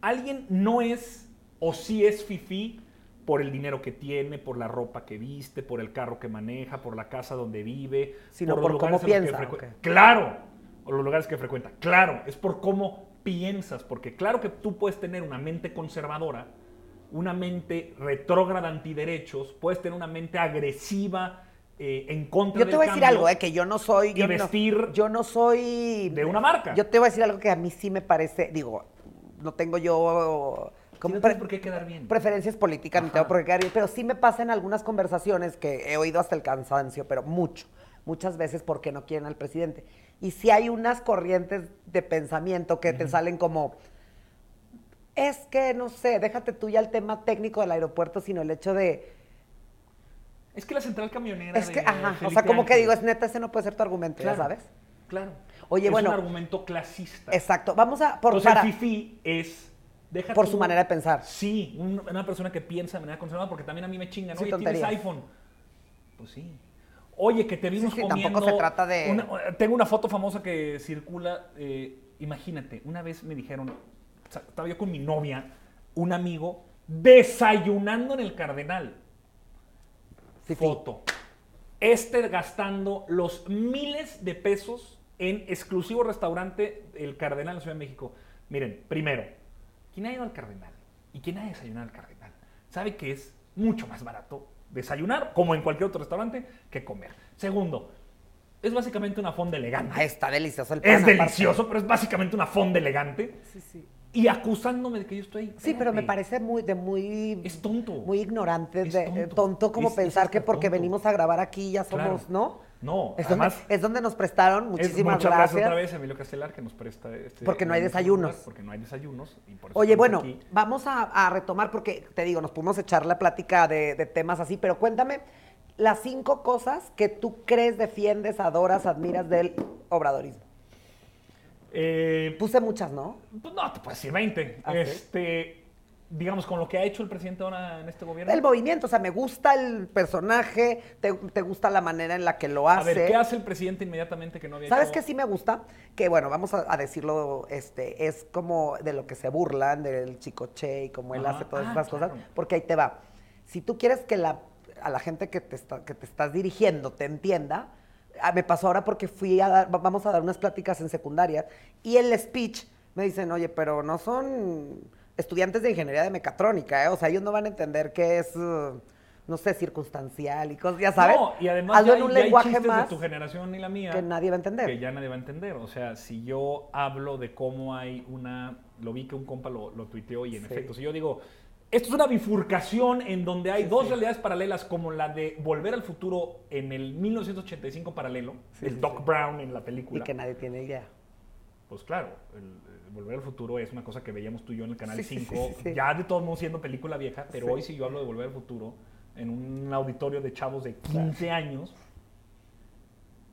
[SPEAKER 2] alguien no es o sí es fifí por el dinero que tiene, por la ropa que viste, por el carro que maneja, por la casa donde vive,
[SPEAKER 1] Sino
[SPEAKER 2] los
[SPEAKER 1] por cómo
[SPEAKER 2] los que
[SPEAKER 1] piensa, ok.
[SPEAKER 2] Claro, o los lugares que frecuenta. Claro, es por cómo piensas, porque claro que tú puedes tener una mente conservadora, una mente retrógrada antiderechos, puedes tener una mente agresiva eh, en contra
[SPEAKER 1] Yo
[SPEAKER 2] del
[SPEAKER 1] te voy a decir
[SPEAKER 2] cambio
[SPEAKER 1] algo, eh, que yo no soy...
[SPEAKER 2] y
[SPEAKER 1] yo no-
[SPEAKER 2] vestir
[SPEAKER 1] yo no soy...
[SPEAKER 2] de una marca.
[SPEAKER 1] Yo te voy a decir algo que a mí sí me parece, digo, no tengo yo...
[SPEAKER 2] Sí, no por qué quedar bien.
[SPEAKER 1] preferencias políticas,
[SPEAKER 2] Ajá.
[SPEAKER 1] tengo por qué quedar bien, pero sí me pasa en algunas conversaciones que he oído hasta el cansancio, pero mucho, muchas veces porque no quieren al presidente. Y sí hay unas corrientes de pensamiento que te salen como, es que, no sé, déjate tú ya el tema técnico del aeropuerto, sino el hecho de,
[SPEAKER 2] Es que la central camionera.
[SPEAKER 1] es que,
[SPEAKER 2] de
[SPEAKER 1] ajá, o sea, como que digo, es neta, ese no puede ser tu argumento,
[SPEAKER 2] Claro,
[SPEAKER 1] ya sabes.
[SPEAKER 2] Claro.
[SPEAKER 1] Oye,
[SPEAKER 2] es
[SPEAKER 1] bueno.
[SPEAKER 2] un argumento clasista.
[SPEAKER 1] Exacto, vamos a, por,
[SPEAKER 2] Entonces,
[SPEAKER 1] para-
[SPEAKER 2] el fifi es. deja
[SPEAKER 1] por
[SPEAKER 2] tú-
[SPEAKER 1] su manera de pensar.
[SPEAKER 2] Sí, un- una persona que piensa de manera conservadora, porque también a mí me chingan.
[SPEAKER 1] Sí,
[SPEAKER 2] Oye, ¿tienes
[SPEAKER 1] tonterías.
[SPEAKER 2] iPhone? Pues sí. Oye, que te vimos
[SPEAKER 1] sí,
[SPEAKER 2] comiendo.
[SPEAKER 1] tampoco se trata de-
[SPEAKER 2] una- tengo una foto famosa que circula. eh, imagínate, una vez me dijeron, o sea, estaba yo con mi novia, un amigo, desayunando en el Cardenal. Foto. Este gastando los miles de pesos en exclusivo restaurante El Cardenal en la Ciudad de México. Miren, primero, quien ha ido al Cardenal y quien ha desayunado al Cardenal sabe que es mucho más barato desayunar, como en cualquier otro restaurante, que comer. Segundo, es básicamente una fonda elegante.
[SPEAKER 1] Ah, está delicioso el pan.
[SPEAKER 2] es delicioso, pero es básicamente una fonda elegante.
[SPEAKER 1] Sí, sí.
[SPEAKER 2] Y acusándome de que yo estoy.
[SPEAKER 1] Sí, pero me parece muy de muy
[SPEAKER 2] Es tonto.
[SPEAKER 1] muy ignorante,
[SPEAKER 2] Es
[SPEAKER 1] de,
[SPEAKER 2] tonto.
[SPEAKER 1] eh, tonto como
[SPEAKER 2] Es- es
[SPEAKER 1] pensar que porque
[SPEAKER 2] tonto.
[SPEAKER 1] venimos a grabar aquí ya somos,
[SPEAKER 2] Claro.
[SPEAKER 1] ¿no?
[SPEAKER 2] No,
[SPEAKER 1] Es,
[SPEAKER 2] además...
[SPEAKER 1] donde, es donde nos prestaron.
[SPEAKER 2] es-
[SPEAKER 1] Muchísimas
[SPEAKER 2] muchas
[SPEAKER 1] gracias.
[SPEAKER 2] otra vez, Emilio Castelar, que nos presta este...
[SPEAKER 1] Porque no hay desayunos.
[SPEAKER 2] Porque no hay desayunos. y por eso
[SPEAKER 1] Oye, bueno,
[SPEAKER 2] aquí.
[SPEAKER 1] vamos a, a retomar porque te digo, nos pudimos echar la plática de, de temas así, pero cuéntame las cinco cosas que tú crees, defiendes, adoras, admiras del obradorismo.
[SPEAKER 2] Eh,
[SPEAKER 1] Puse muchas, ¿no?
[SPEAKER 2] Pues no, te puedo decir 20.
[SPEAKER 1] ¿Ah,
[SPEAKER 2] este, digamos, con lo que ha hecho el presidente ahora en este gobierno.
[SPEAKER 1] El movimiento, o sea, me gusta el personaje, te, te gusta la manera en la que lo
[SPEAKER 2] a
[SPEAKER 1] hace.
[SPEAKER 2] ver, ¿qué hace el presidente inmediatamente que no había
[SPEAKER 1] ¿Sabes
[SPEAKER 2] hecho?
[SPEAKER 1] qué sí me gusta? Que bueno, vamos a, a decirlo, este, es como de lo que se burlan del chicoche y como él
[SPEAKER 2] Ajá.
[SPEAKER 1] hace todas
[SPEAKER 2] Ah,
[SPEAKER 1] estas
[SPEAKER 2] claro.
[SPEAKER 1] cosas, porque ahí te va. Si tú quieres que la, a la gente que te, está- que te estás dirigiendo te entienda, me pasó ahora porque fui a dar, va- vamos a dar unas pláticas en secundaria y el speech me dicen, oye, pero no son estudiantes de ingeniería de mecatrónica, ¿eh? O sea, ellos no van a entender qué es, uh, no sé, circunstancial y cosas, ya sabes.
[SPEAKER 2] No, y además
[SPEAKER 1] Hazlo
[SPEAKER 2] ya
[SPEAKER 1] en
[SPEAKER 2] hay,
[SPEAKER 1] un
[SPEAKER 2] ya hay
[SPEAKER 1] lenguaje
[SPEAKER 2] chistes
[SPEAKER 1] más
[SPEAKER 2] de tu generación y la mía
[SPEAKER 1] que nadie va a entender.
[SPEAKER 2] que ya nadie va a entender. O sea, si yo hablo de cómo hay una... Lo vi que un compa lo, lo tuiteó y en
[SPEAKER 1] Sí.
[SPEAKER 2] efecto, si yo digo... Esto es una bifurcación en donde hay
[SPEAKER 1] Sí,
[SPEAKER 2] dos
[SPEAKER 1] sí.
[SPEAKER 2] realidades paralelas, como la de Volver al Futuro en el 1985 paralelo, el Doc. Brown en la
[SPEAKER 1] Y
[SPEAKER 2] película.
[SPEAKER 1] que nadie tiene idea.
[SPEAKER 2] Pues claro, el Volver al Futuro es una cosa que veíamos tú y yo en el Canal
[SPEAKER 1] Sí, sí,
[SPEAKER 2] 5,
[SPEAKER 1] sí, sí.
[SPEAKER 2] ya de todos modos siendo película vieja, pero hoy si yo hablo de Volver al Futuro en un auditorio de chavos de 15 años,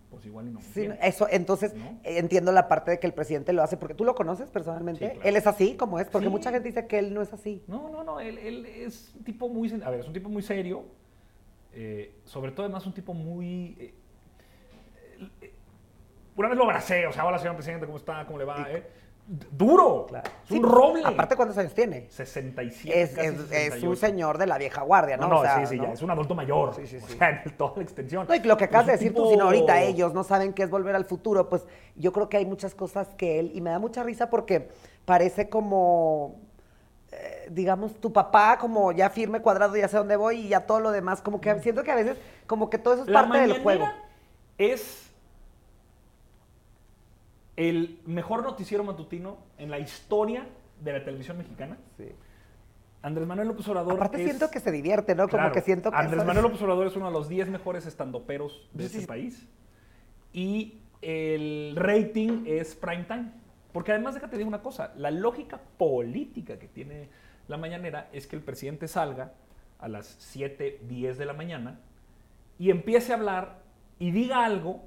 [SPEAKER 2] pues igual y no me
[SPEAKER 1] Sí, eso, entonces
[SPEAKER 2] ¿No?
[SPEAKER 1] entiendo la parte de que el presidente lo hace, porque tú lo conoces personalmente.
[SPEAKER 2] Sí, claro.
[SPEAKER 1] Él es así como es, porque
[SPEAKER 2] Sí.
[SPEAKER 1] mucha gente dice que él no es así.
[SPEAKER 2] No, no, no, él, él es un tipo muy, a ver, es un tipo muy serio, eh, sobre todo además un tipo muy... eh, eh, una vez lo abracé, o sea, hola señor presidente, ¿cómo está? ¿Cómo le va? Duro,
[SPEAKER 1] Claro.
[SPEAKER 2] es un roble.
[SPEAKER 1] Aparte, ¿cuántos años tiene?
[SPEAKER 2] 67,
[SPEAKER 1] Es,
[SPEAKER 2] casi
[SPEAKER 1] es- es
[SPEAKER 2] 68.
[SPEAKER 1] un señor de la vieja guardia, ¿no?
[SPEAKER 2] No, no,
[SPEAKER 1] O sea,
[SPEAKER 2] sí, sí,
[SPEAKER 1] ¿no?
[SPEAKER 2] ya, es un adulto mayor.
[SPEAKER 1] Sí, sí,
[SPEAKER 2] O sea, en toda la extensión.
[SPEAKER 1] No, y lo que acabas de decir tú,
[SPEAKER 2] tipo-
[SPEAKER 1] sino ahorita ellos no saben qué es volver al futuro, pues yo creo que hay muchas cosas que él, y me da mucha risa porque parece como, eh, digamos, tu papá, como ya firme, cuadrado, ya sé dónde voy, y ya todo lo demás, como que siento que a veces, como que todo eso es
[SPEAKER 2] La
[SPEAKER 1] parte del juego.
[SPEAKER 2] Es el mejor noticiero matutino en la historia de la televisión mexicana.
[SPEAKER 1] Sí.
[SPEAKER 2] Andrés Manuel López Obrador
[SPEAKER 1] Aparte
[SPEAKER 2] es-
[SPEAKER 1] siento que se divierte, ¿no? Como
[SPEAKER 2] Claro,
[SPEAKER 1] que siento que...
[SPEAKER 2] Andrés Manuel López Obrador es uno de los 10 mejores estandoperos de
[SPEAKER 1] Sí,
[SPEAKER 2] este
[SPEAKER 1] sí.
[SPEAKER 2] país. Y el rating es prime time. Porque además, déjate decir una cosa, la lógica política que tiene la mañanera es que el presidente salga a las 7, 10 de la mañana y empiece a hablar y diga algo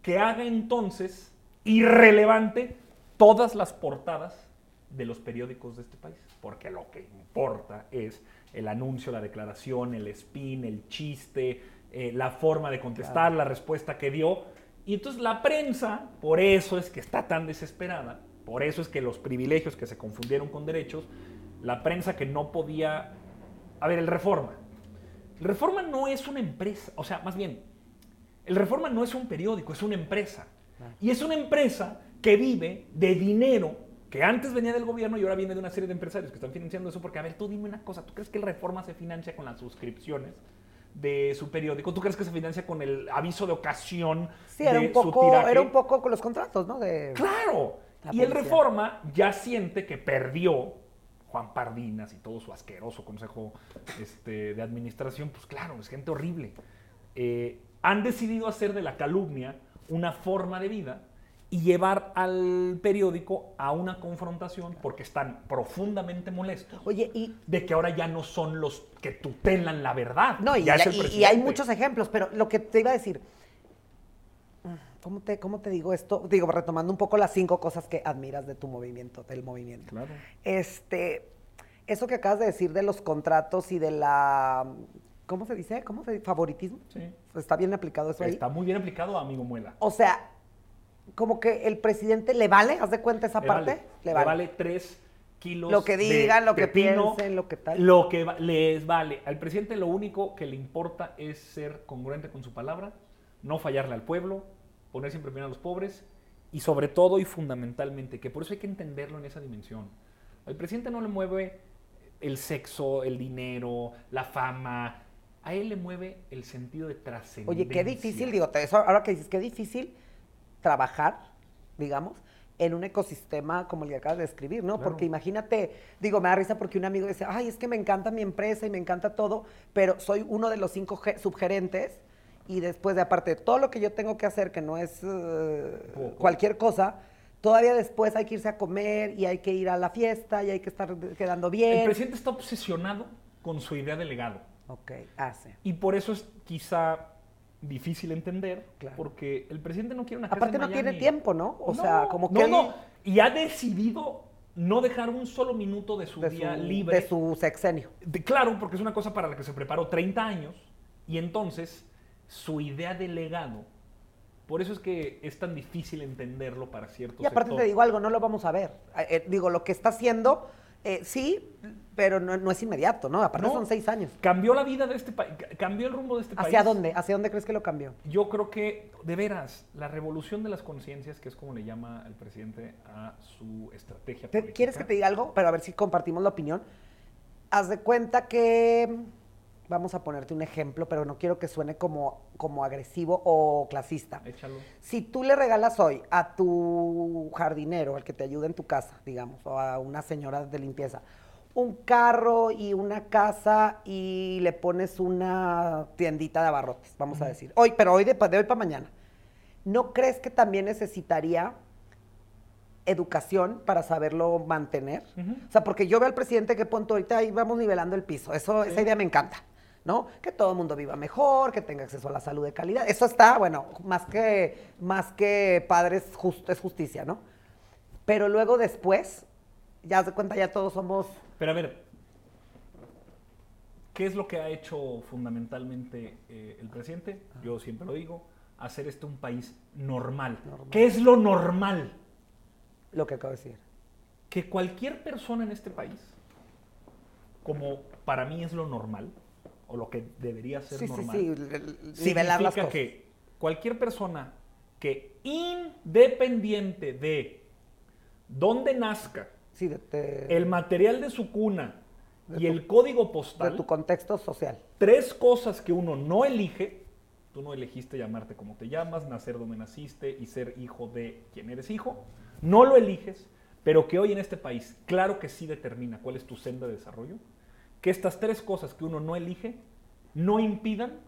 [SPEAKER 2] que haga entonces irrelevante todas las portadas de los periódicos de este país. Porque lo que importa es el anuncio, la declaración, el spin, el chiste, eh, la forma de contestar, la respuesta que dio. Y entonces la prensa, por eso es que está tan desesperada, por eso es que los privilegios que se confundieron con derechos, la prensa que no podía... A ver, el Reforma. El Reforma no es una empresa, o sea, más bien, el Reforma no es un periódico, es una empresa. Y es una empresa que vive de dinero que antes venía del gobierno y ahora viene de una serie de empresarios que están financiando eso. Porque, a ver, tú dime una cosa, ¿tú crees que el Reforma se financia con las suscripciones de su periódico? ¿Tú crees que se financia con el aviso de ocasión
[SPEAKER 1] Sí, era
[SPEAKER 2] de
[SPEAKER 1] un,
[SPEAKER 2] su
[SPEAKER 1] poco,
[SPEAKER 2] tiraje?
[SPEAKER 1] era un poco con los contratos, ¿no? De...
[SPEAKER 2] ¡Claro!
[SPEAKER 1] La
[SPEAKER 2] y el. Reforma ya siente que perdió Juan Pardinas y todo su asqueroso consejo este, de administración. Pues claro, es gente horrible. Eh, han decidido hacer de la calumnia una forma de vida y llevar al periódico a una confrontación porque están profundamente molestos
[SPEAKER 1] Oye, y
[SPEAKER 2] de que ahora ya no son los que tutelan la verdad.
[SPEAKER 1] No, y,
[SPEAKER 2] ya es el
[SPEAKER 1] y- y hay muchos ejemplos, pero lo que te iba a decir, ¿cómo te, ¿cómo te digo esto? Digo, retomando un poco las cinco cosas que admiras de tu movimiento, del movimiento.
[SPEAKER 2] Claro.
[SPEAKER 1] Este, eso que acabas de decir de los contratos y de la, ¿cómo se dice? ¿Cómo se dice? ¿Favoritismo?
[SPEAKER 2] Sí.
[SPEAKER 1] ¿Está bien aplicado eso ahí?
[SPEAKER 2] Está muy bien aplicado, amigo Muela.
[SPEAKER 1] O sea, como que el presidente le vale, haz de cuenta esa
[SPEAKER 2] Le
[SPEAKER 1] parte,
[SPEAKER 2] vale,
[SPEAKER 1] le
[SPEAKER 2] le
[SPEAKER 1] vale.
[SPEAKER 2] tres kilos.
[SPEAKER 1] Lo que digan, lo que piensen, lo que tal.
[SPEAKER 2] Lo que va- les vale. Al presidente lo único que le importa es ser congruente con su palabra, no fallarle al pueblo, poner siempre primero a los pobres y sobre todo y fundamentalmente, que por eso hay que entenderlo en esa dimensión. Al presidente no le mueve el sexo, el dinero, la fama. A él le mueve el sentido de trascendencia.
[SPEAKER 1] Oye, qué difícil, digo, te- eso, ahora que dices, qué difícil trabajar, digamos, en un ecosistema como el que acabas de describir, ¿no?
[SPEAKER 2] Claro.
[SPEAKER 1] Porque imagínate, digo, me da risa porque un amigo dice, ay, es que me encanta mi empresa y me encanta todo, pero soy uno de los cinco ge- subgerentes y después de aparte de todo lo que yo tengo que hacer, que no es eh, cualquier cosa, todavía después hay que irse a comer y hay que ir a la fiesta y hay que estar quedando bien.
[SPEAKER 2] El presidente está obsesionado con su idea de legado.
[SPEAKER 1] Ok, hace.
[SPEAKER 2] Y por eso es quizá difícil entender,
[SPEAKER 1] Claro.
[SPEAKER 2] porque el presidente no quiere una casa
[SPEAKER 1] Aparte
[SPEAKER 2] en
[SPEAKER 1] no tiene tiempo, ¿no? O sea,
[SPEAKER 2] No,
[SPEAKER 1] como
[SPEAKER 2] no,
[SPEAKER 1] que él-
[SPEAKER 2] no. Y ha decidido no dejar un solo minuto de su
[SPEAKER 1] de
[SPEAKER 2] día
[SPEAKER 1] su,
[SPEAKER 2] libre.
[SPEAKER 1] de su sexenio.
[SPEAKER 2] De- claro, porque es una cosa para la que se preparó 30 años y entonces su idea de legado, por eso es que es tan difícil entenderlo para ciertos
[SPEAKER 1] Y aparte te digo algo, no lo vamos a ver. Eh, eh, digo, lo que está haciendo, eh, sí, pero no, no es inmediato, ¿no? Aparte
[SPEAKER 2] No.
[SPEAKER 1] son seis años.
[SPEAKER 2] Cambió la vida de este país, cambió el rumbo de este país.
[SPEAKER 1] ¿Hacia dónde? ¿Hacia dónde crees que lo cambió?
[SPEAKER 2] Yo creo que, de veras, la revolución de las conciencias, que es como le llama el presidente a su estrategia
[SPEAKER 1] ¿Te-
[SPEAKER 2] política.
[SPEAKER 1] ¿Quieres que te diga algo? Pero a ver si compartimos la opinión. Haz de cuenta que, vamos a ponerte un ejemplo, pero no quiero que suene como, como agresivo o clasista.
[SPEAKER 2] Échalo.
[SPEAKER 1] Si tú le regalas hoy a tu jardinero, al que te ayude en tu casa, digamos, o a una señora de limpieza, un carro y una casa y le pones una tiendita de abarrotes, vamos a decir. Hoy, pero hoy de, de hoy para mañana. ¿No crees que también necesitaría educación para saberlo mantener? O sea, porque yo veo al presidente que punto ahorita ahí vamos nivelando el piso. Eso, esa idea me encanta. ¿No? Que todo el mundo viva mejor, que tenga acceso a la salud de calidad. Eso está, bueno, más que, más que padre es, just- es justicia, ¿no? Pero luego después, ya se cuenta, ya todos somos.
[SPEAKER 2] Pero a ver, ¿qué es lo que ha hecho fundamentalmente eh, el presidente? Yo siempre lo digo, hacer este un país normal.
[SPEAKER 1] Normal.
[SPEAKER 2] ¿Qué es lo normal?
[SPEAKER 1] Lo que acabo de decir.
[SPEAKER 2] Que cualquier persona en este país, como para mí es lo normal, o lo que debería ser
[SPEAKER 1] Sí,
[SPEAKER 2] normal,
[SPEAKER 1] sí. Nivelar las cosas.
[SPEAKER 2] que cualquier persona que independiente de dónde nazca,
[SPEAKER 1] Sí, de, de-
[SPEAKER 2] el material de su cuna
[SPEAKER 1] De
[SPEAKER 2] y
[SPEAKER 1] tu-
[SPEAKER 2] el código
[SPEAKER 1] de
[SPEAKER 2] postal,
[SPEAKER 1] tu contexto social.
[SPEAKER 2] tres cosas que uno no elige. Tú no elegiste llamarte como te llamas, nacer donde naciste y ser hijo de quien eres hijo. No lo eliges, pero que hoy en este país, claro que sí determina cuál es tu senda de desarrollo. Que estas tres cosas que uno no elige no impidan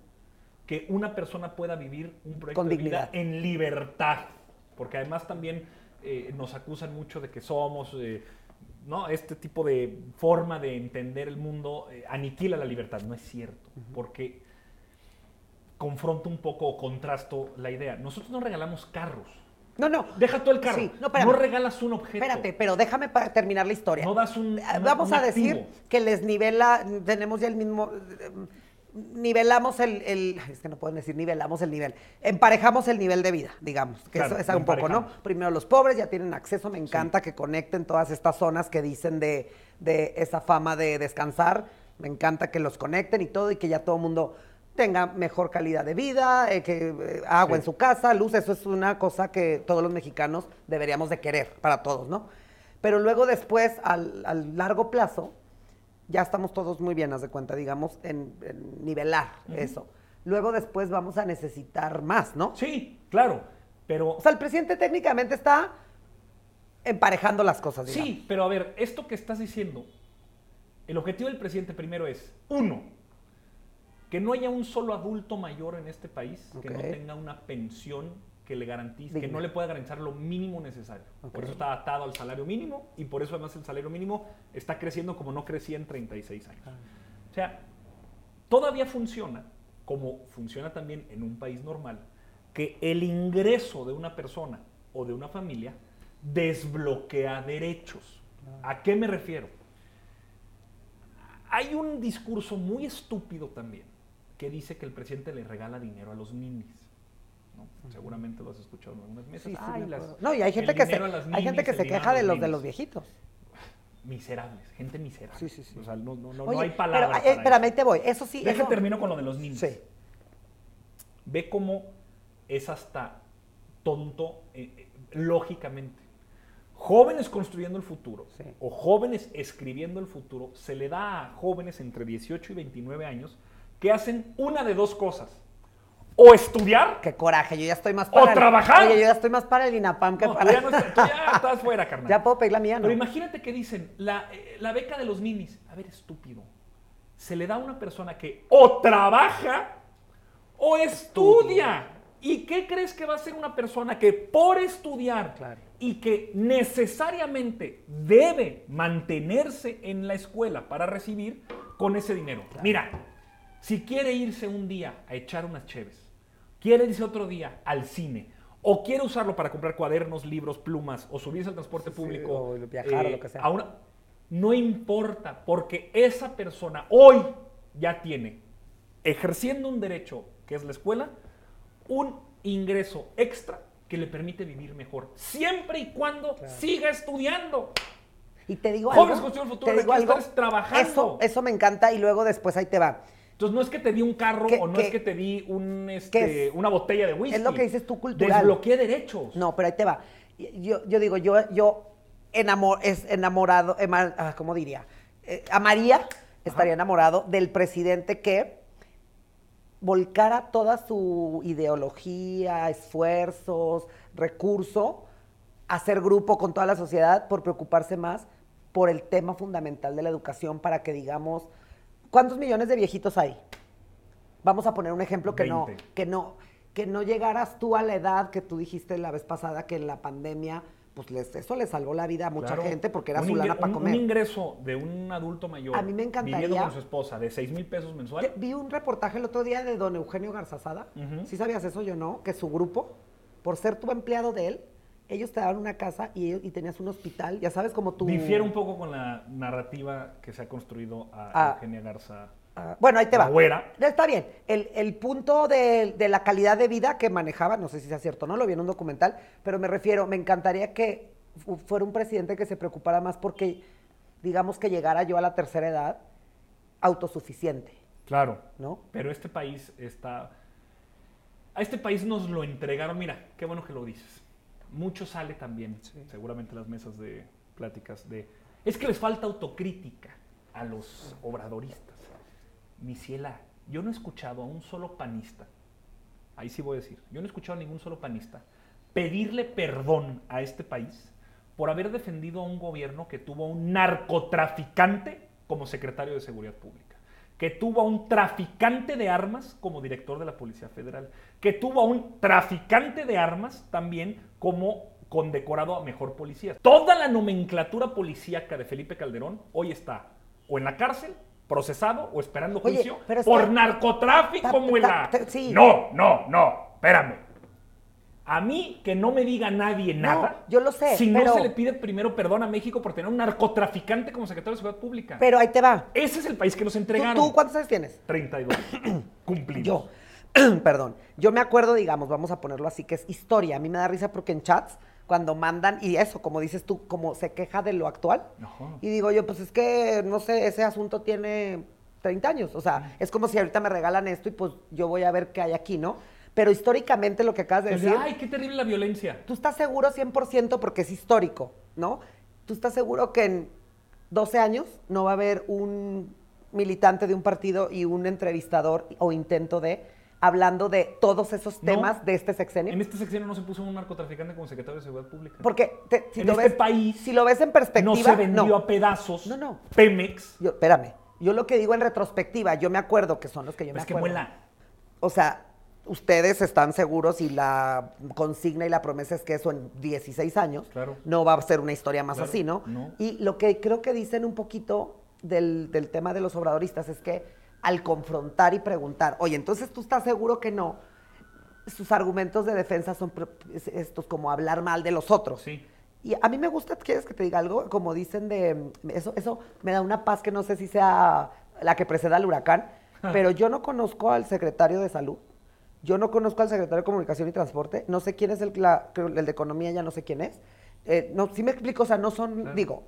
[SPEAKER 2] que una persona pueda vivir un proyecto
[SPEAKER 1] Con
[SPEAKER 2] de vida en libertad. Porque además también eh, nos acusan mucho de que somos, eh, ¿no? Este tipo de forma de entender el mundo eh, aniquila la libertad. No es cierto, porque confronto un poco o contrasto la idea. Nosotros no regalamos carros.
[SPEAKER 1] No, no.
[SPEAKER 2] Deja tú el carro.
[SPEAKER 1] Sí, no,
[SPEAKER 2] no, regalas un objeto.
[SPEAKER 1] Espérate, pero déjame para terminar la historia.
[SPEAKER 2] No das un-
[SPEAKER 1] Eh, Vamos
[SPEAKER 2] un
[SPEAKER 1] a decir
[SPEAKER 2] activo.
[SPEAKER 1] que les nivela, tenemos ya el mismo, eh, nivelamos el, el- es que no pueden decir nivelamos el nivel, emparejamos el nivel de vida, digamos, que
[SPEAKER 2] Claro,
[SPEAKER 1] eso es un poco, ¿no? Primero los pobres ya tienen acceso, me encanta que conecten todas estas zonas que dicen de, de esa fama de descansar, me encanta que los conecten y todo y que ya todo el mundo tenga mejor calidad de vida, eh, que eh, agua
[SPEAKER 2] Sí.
[SPEAKER 1] en su casa, luz, eso es una cosa que todos los mexicanos deberíamos de querer para todos, ¿no? Pero luego después, al, al largo plazo, ya estamos todos muy bien, haz de cuenta, digamos, en, en nivelar eso. Luego después vamos a necesitar más, ¿no?
[SPEAKER 2] Sí, claro, pero
[SPEAKER 1] O sea, el presidente técnicamente está emparejando las cosas, digamos.
[SPEAKER 2] Sí, pero a ver, esto que estás diciendo, el objetivo del presidente primero es, uno, que no haya un solo adulto mayor en este país que no tenga una pensión que le garantice, que no le pueda garantizar lo mínimo necesario. Por eso está atado al salario mínimo y por eso además el salario mínimo está creciendo como no crecía en 36 años. O sea, todavía funciona, como funciona también en un país normal, que el ingreso de una persona o de una familia desbloquea derechos. ¿A qué me refiero? Hay un discurso muy estúpido también que dice que el presidente le regala dinero a los ninis. ¿no? Seguramente lo has escuchado en algunas mesas.
[SPEAKER 1] Sí, sí,
[SPEAKER 2] Ay, las-
[SPEAKER 1] no, y hay gente que se,
[SPEAKER 2] dinero a las
[SPEAKER 1] hay gente que se queja de los de los viejitos.
[SPEAKER 2] Miserables, gente miserable.
[SPEAKER 1] Sí, sí, sí.
[SPEAKER 2] O sea, no, no, no, no
[SPEAKER 1] Oye,
[SPEAKER 2] hay palabras.
[SPEAKER 1] Pero, eh, espérame, ahí te voy. Eso sí.
[SPEAKER 2] Deja
[SPEAKER 1] eso-
[SPEAKER 2] termino con lo de los ninis.
[SPEAKER 1] Sí.
[SPEAKER 2] Ve cómo es hasta tonto eh, eh, lógicamente. Jóvenes construyendo el futuro
[SPEAKER 1] Sí.
[SPEAKER 2] o jóvenes escribiendo el futuro se le da a jóvenes entre 18 y 29 años que hacen una de dos cosas. O estudiar,
[SPEAKER 1] Qué coraje, yo ya estoy más
[SPEAKER 2] ¿O
[SPEAKER 1] para. el-
[SPEAKER 2] trabajar?
[SPEAKER 1] Oye, yo ya estoy más para el INAPAM que
[SPEAKER 2] no,
[SPEAKER 1] para.
[SPEAKER 2] ya no tú ya estás fuera, carnal.
[SPEAKER 1] Ya puedo pedir la mía, ¿no?
[SPEAKER 2] Pero imagínate que dicen, la, eh, la beca de los ninis. A ver, estúpido. Se le da a una persona que o trabaja o estudia. ¿Y qué crees que va a ser una persona que por estudiar
[SPEAKER 1] Claro.
[SPEAKER 2] y que necesariamente debe mantenerse en la escuela para recibir con ese dinero? Mira, si quiere irse un día a echar unas cheves, quiere irse otro día al cine, o quiere usarlo para comprar cuadernos, libros, plumas, o subirse al transporte
[SPEAKER 1] Sí,
[SPEAKER 2] público,
[SPEAKER 1] o viajar o lo que sea.
[SPEAKER 2] a una- no importa, porque esa persona hoy ya tiene, ejerciendo un derecho que es la escuela, un ingreso extra que le permite vivir mejor, siempre y cuando siga estudiando.
[SPEAKER 1] Y te digo
[SPEAKER 2] Jóvenes
[SPEAKER 1] algo. te digo algo.
[SPEAKER 2] trabajando.
[SPEAKER 1] Eso, eso me encanta y luego después ahí te va.
[SPEAKER 2] Entonces no es que te di un carro o no es que te di un, este,
[SPEAKER 1] es-
[SPEAKER 2] una botella de whisky.
[SPEAKER 1] es lo que dices tú, cultural.
[SPEAKER 2] Desbloqueé derechos.
[SPEAKER 1] No, pero ahí te va. Yo, yo digo, yo, yo enamor, es enamorado, ah, ¿cómo diría? Eh, amaría, estaría enamorado del presidente que volcara toda su ideología, esfuerzos, recurso, a hacer grupo con toda la sociedad por preocuparse más por el tema fundamental de la educación para que digamos, ¿cuántos millones de viejitos hay? Vamos a poner un ejemplo que no,
[SPEAKER 2] 20.
[SPEAKER 1] que no, que no llegaras tú a la edad que tú dijiste la vez pasada que en la pandemia, pues les- eso le salvó la vida a mucha
[SPEAKER 2] Claro.
[SPEAKER 1] gente porque era su lana para comer.
[SPEAKER 2] Un ingreso de un adulto mayor
[SPEAKER 1] A mí me encantaría-
[SPEAKER 2] viviendo con su esposa de 6 mil pesos mensual.
[SPEAKER 1] Vi un reportaje el otro día de don Eugenio Garzazada.
[SPEAKER 2] Ujú.
[SPEAKER 1] ¿Sí sabías eso? Yo no. Que su grupo, por ser tu empleado de él, ellos te daban una casa y, y tenías un hospital. Ya sabes, como tú.
[SPEAKER 2] Difiere un poco con la narrativa que se ha construido a
[SPEAKER 1] Ah.
[SPEAKER 2] Eugenia Garza.
[SPEAKER 1] Ah, bueno, ahí te va.
[SPEAKER 2] Güera.
[SPEAKER 1] Está bien. El, el punto de, de la calidad de vida que manejaba, no sé si sea cierto o no, lo vi en un documental, pero me refiero, me encantaría que fu- fuera un presidente que se preocupara más porque, digamos que llegara yo a la tercera edad autosuficiente,
[SPEAKER 2] Claro.
[SPEAKER 1] ¿no?
[SPEAKER 2] Pero este país está. A este país nos lo entregaron. Mira, qué bueno que lo dices. Mucho sale también, seguramente en las mesas de pláticas, de. Es que les falta autocrítica a los obradoristas. Mi ciela, yo no he escuchado a un solo panista, ahí sí voy a decir, yo no he escuchado a ningún solo panista pedirle perdón a este país por haber defendido a un gobierno que tuvo a un narcotraficante como secretario de Seguridad Pública, que tuvo a un traficante de armas como director de la Policía Federal, que tuvo a un traficante de armas también como condecorado a mejor policía. Toda la nomenclatura policíaca de Felipe Calderón hoy está o en la cárcel, procesado o esperando
[SPEAKER 1] Oye,
[SPEAKER 2] juicio
[SPEAKER 1] está-
[SPEAKER 2] por narcotráfico, muela.
[SPEAKER 1] sí.
[SPEAKER 2] No, no, no, espérame. A mí que no me diga nadie nada.
[SPEAKER 1] yo lo sé,
[SPEAKER 2] Si
[SPEAKER 1] pero-
[SPEAKER 2] no se le pide primero perdón a México por tener un narcotraficante como secretario de Seguridad Pública.
[SPEAKER 1] Pero ahí te va.
[SPEAKER 2] Ese es el país que nos
[SPEAKER 1] ¿Tú,
[SPEAKER 2] entregaron.
[SPEAKER 1] tú cuántos años tienes?
[SPEAKER 2] 32. Cumplidos.
[SPEAKER 1] Yo, perdón, yo me acuerdo, digamos, vamos a ponerlo así, que es historia. A mí me da risa porque en chats, cuando mandan, y eso, como dices tú, como se queja de lo actual,
[SPEAKER 2] Ajá.
[SPEAKER 1] y digo yo, pues es que, no sé, ese asunto tiene 30 años. O sea, es como si ahorita me regalan esto y pues yo voy a ver qué hay aquí, ¿no? Pero históricamente lo que acabas de decir,
[SPEAKER 2] Ay, qué terrible la violencia.
[SPEAKER 1] tú estás seguro 100% porque es histórico, ¿no? Tú estás seguro que en 12 años no va a haber un militante de un partido y un entrevistador o intento de hablando de todos esos
[SPEAKER 2] No.
[SPEAKER 1] temas de este sexenio.
[SPEAKER 2] En este sexenio no se puso un narcotraficante como secretario de Seguridad Pública.
[SPEAKER 1] Porque te- si,
[SPEAKER 2] en
[SPEAKER 1] lo
[SPEAKER 2] este
[SPEAKER 1] ves,
[SPEAKER 2] país
[SPEAKER 1] si lo ves en perspectiva,
[SPEAKER 2] no se vendió
[SPEAKER 1] no.
[SPEAKER 2] a pedazos.
[SPEAKER 1] No, no.
[SPEAKER 2] Pemex.
[SPEAKER 1] Yo, espérame, yo lo que digo en retrospectiva, yo me acuerdo que son los que yo me
[SPEAKER 2] Es que
[SPEAKER 1] acuerdo.
[SPEAKER 2] muela.
[SPEAKER 1] O sea, ustedes están seguros y la consigna y la promesa es que eso en 16 años
[SPEAKER 2] Claro.
[SPEAKER 1] no va a ser una historia más
[SPEAKER 2] Claro,
[SPEAKER 1] así, ¿no?
[SPEAKER 2] no.
[SPEAKER 1] Y lo que creo que dicen un poquito del, del tema de los obradoristas es que al confrontar y preguntar, oye, entonces tú estás seguro que no, sus argumentos de defensa son estos como hablar mal de los otros.
[SPEAKER 2] Sí.
[SPEAKER 1] Y a mí me gusta, ¿quieres que te diga algo? Como dicen de, eso, eso me da una paz que no sé si sea la que preceda al huracán, pero yo no conozco al secretario de salud, yo no conozco al secretario de comunicación y transporte, no sé quién es el, la- el de economía, ya no sé quién es. Eh, no, sí me explico, o sea, no son,
[SPEAKER 2] Claro.
[SPEAKER 1] digo,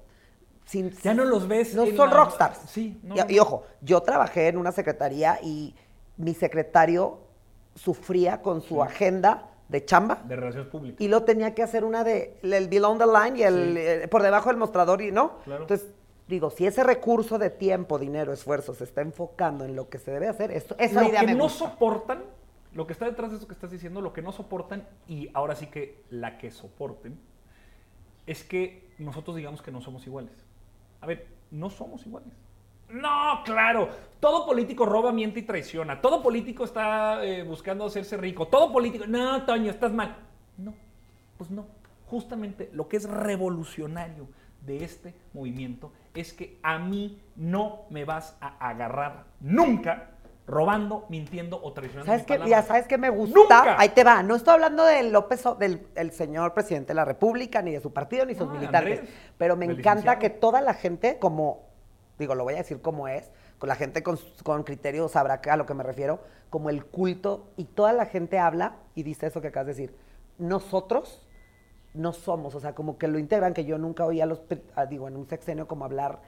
[SPEAKER 1] sin,
[SPEAKER 2] Ya no los ves
[SPEAKER 1] no son
[SPEAKER 2] la-
[SPEAKER 1] rockstars.
[SPEAKER 2] Sí, no,
[SPEAKER 1] y,
[SPEAKER 2] no.
[SPEAKER 1] y ojo, yo trabajé en una secretaría y mi secretario sufría con su agenda de chamba
[SPEAKER 2] De relaciones públicas.
[SPEAKER 1] y lo tenía que hacer una de el below the line y el
[SPEAKER 2] Sí.
[SPEAKER 1] eh, por debajo del mostrador y no.
[SPEAKER 2] Claro.
[SPEAKER 1] Entonces, digo, si ese recurso de tiempo, dinero, esfuerzo se está enfocando en lo que se debe hacer, esto, esa
[SPEAKER 2] lo
[SPEAKER 1] idea
[SPEAKER 2] que
[SPEAKER 1] me
[SPEAKER 2] no
[SPEAKER 1] gusta.
[SPEAKER 2] soportan, lo que está detrás de eso que estás diciendo, lo que no soportan, y ahora sí que la que soporten, es que nosotros digamos que no somos iguales. A ver, no somos iguales. No, claro. Todo político roba, miente y traiciona. Todo político está eh, buscando hacerse rico. Todo político. No, Toño, estás mal. No, pues no. Justamente lo que es revolucionario de este movimiento es que a mí no me vas a agarrar nunca robando, mintiendo o traicionando.
[SPEAKER 1] ¿Sabes qué? Ya sabes que me gusta.
[SPEAKER 2] Nunca.
[SPEAKER 1] Ahí te va. No estoy hablando del López, del el señor presidente de la República, ni de su partido, ni sus
[SPEAKER 2] No,
[SPEAKER 1] militantes.
[SPEAKER 2] Andrés,
[SPEAKER 1] pero me encanta
[SPEAKER 2] licenciado.
[SPEAKER 1] que toda la gente, como, digo, lo voy a decir como es, con la gente con, con criterio sabrá a lo que me refiero, como el culto, y toda la gente habla y dice eso que acabas de decir. Nosotros no somos, o sea, como que lo integran, que yo nunca oía a los, digo, en un sexenio como hablar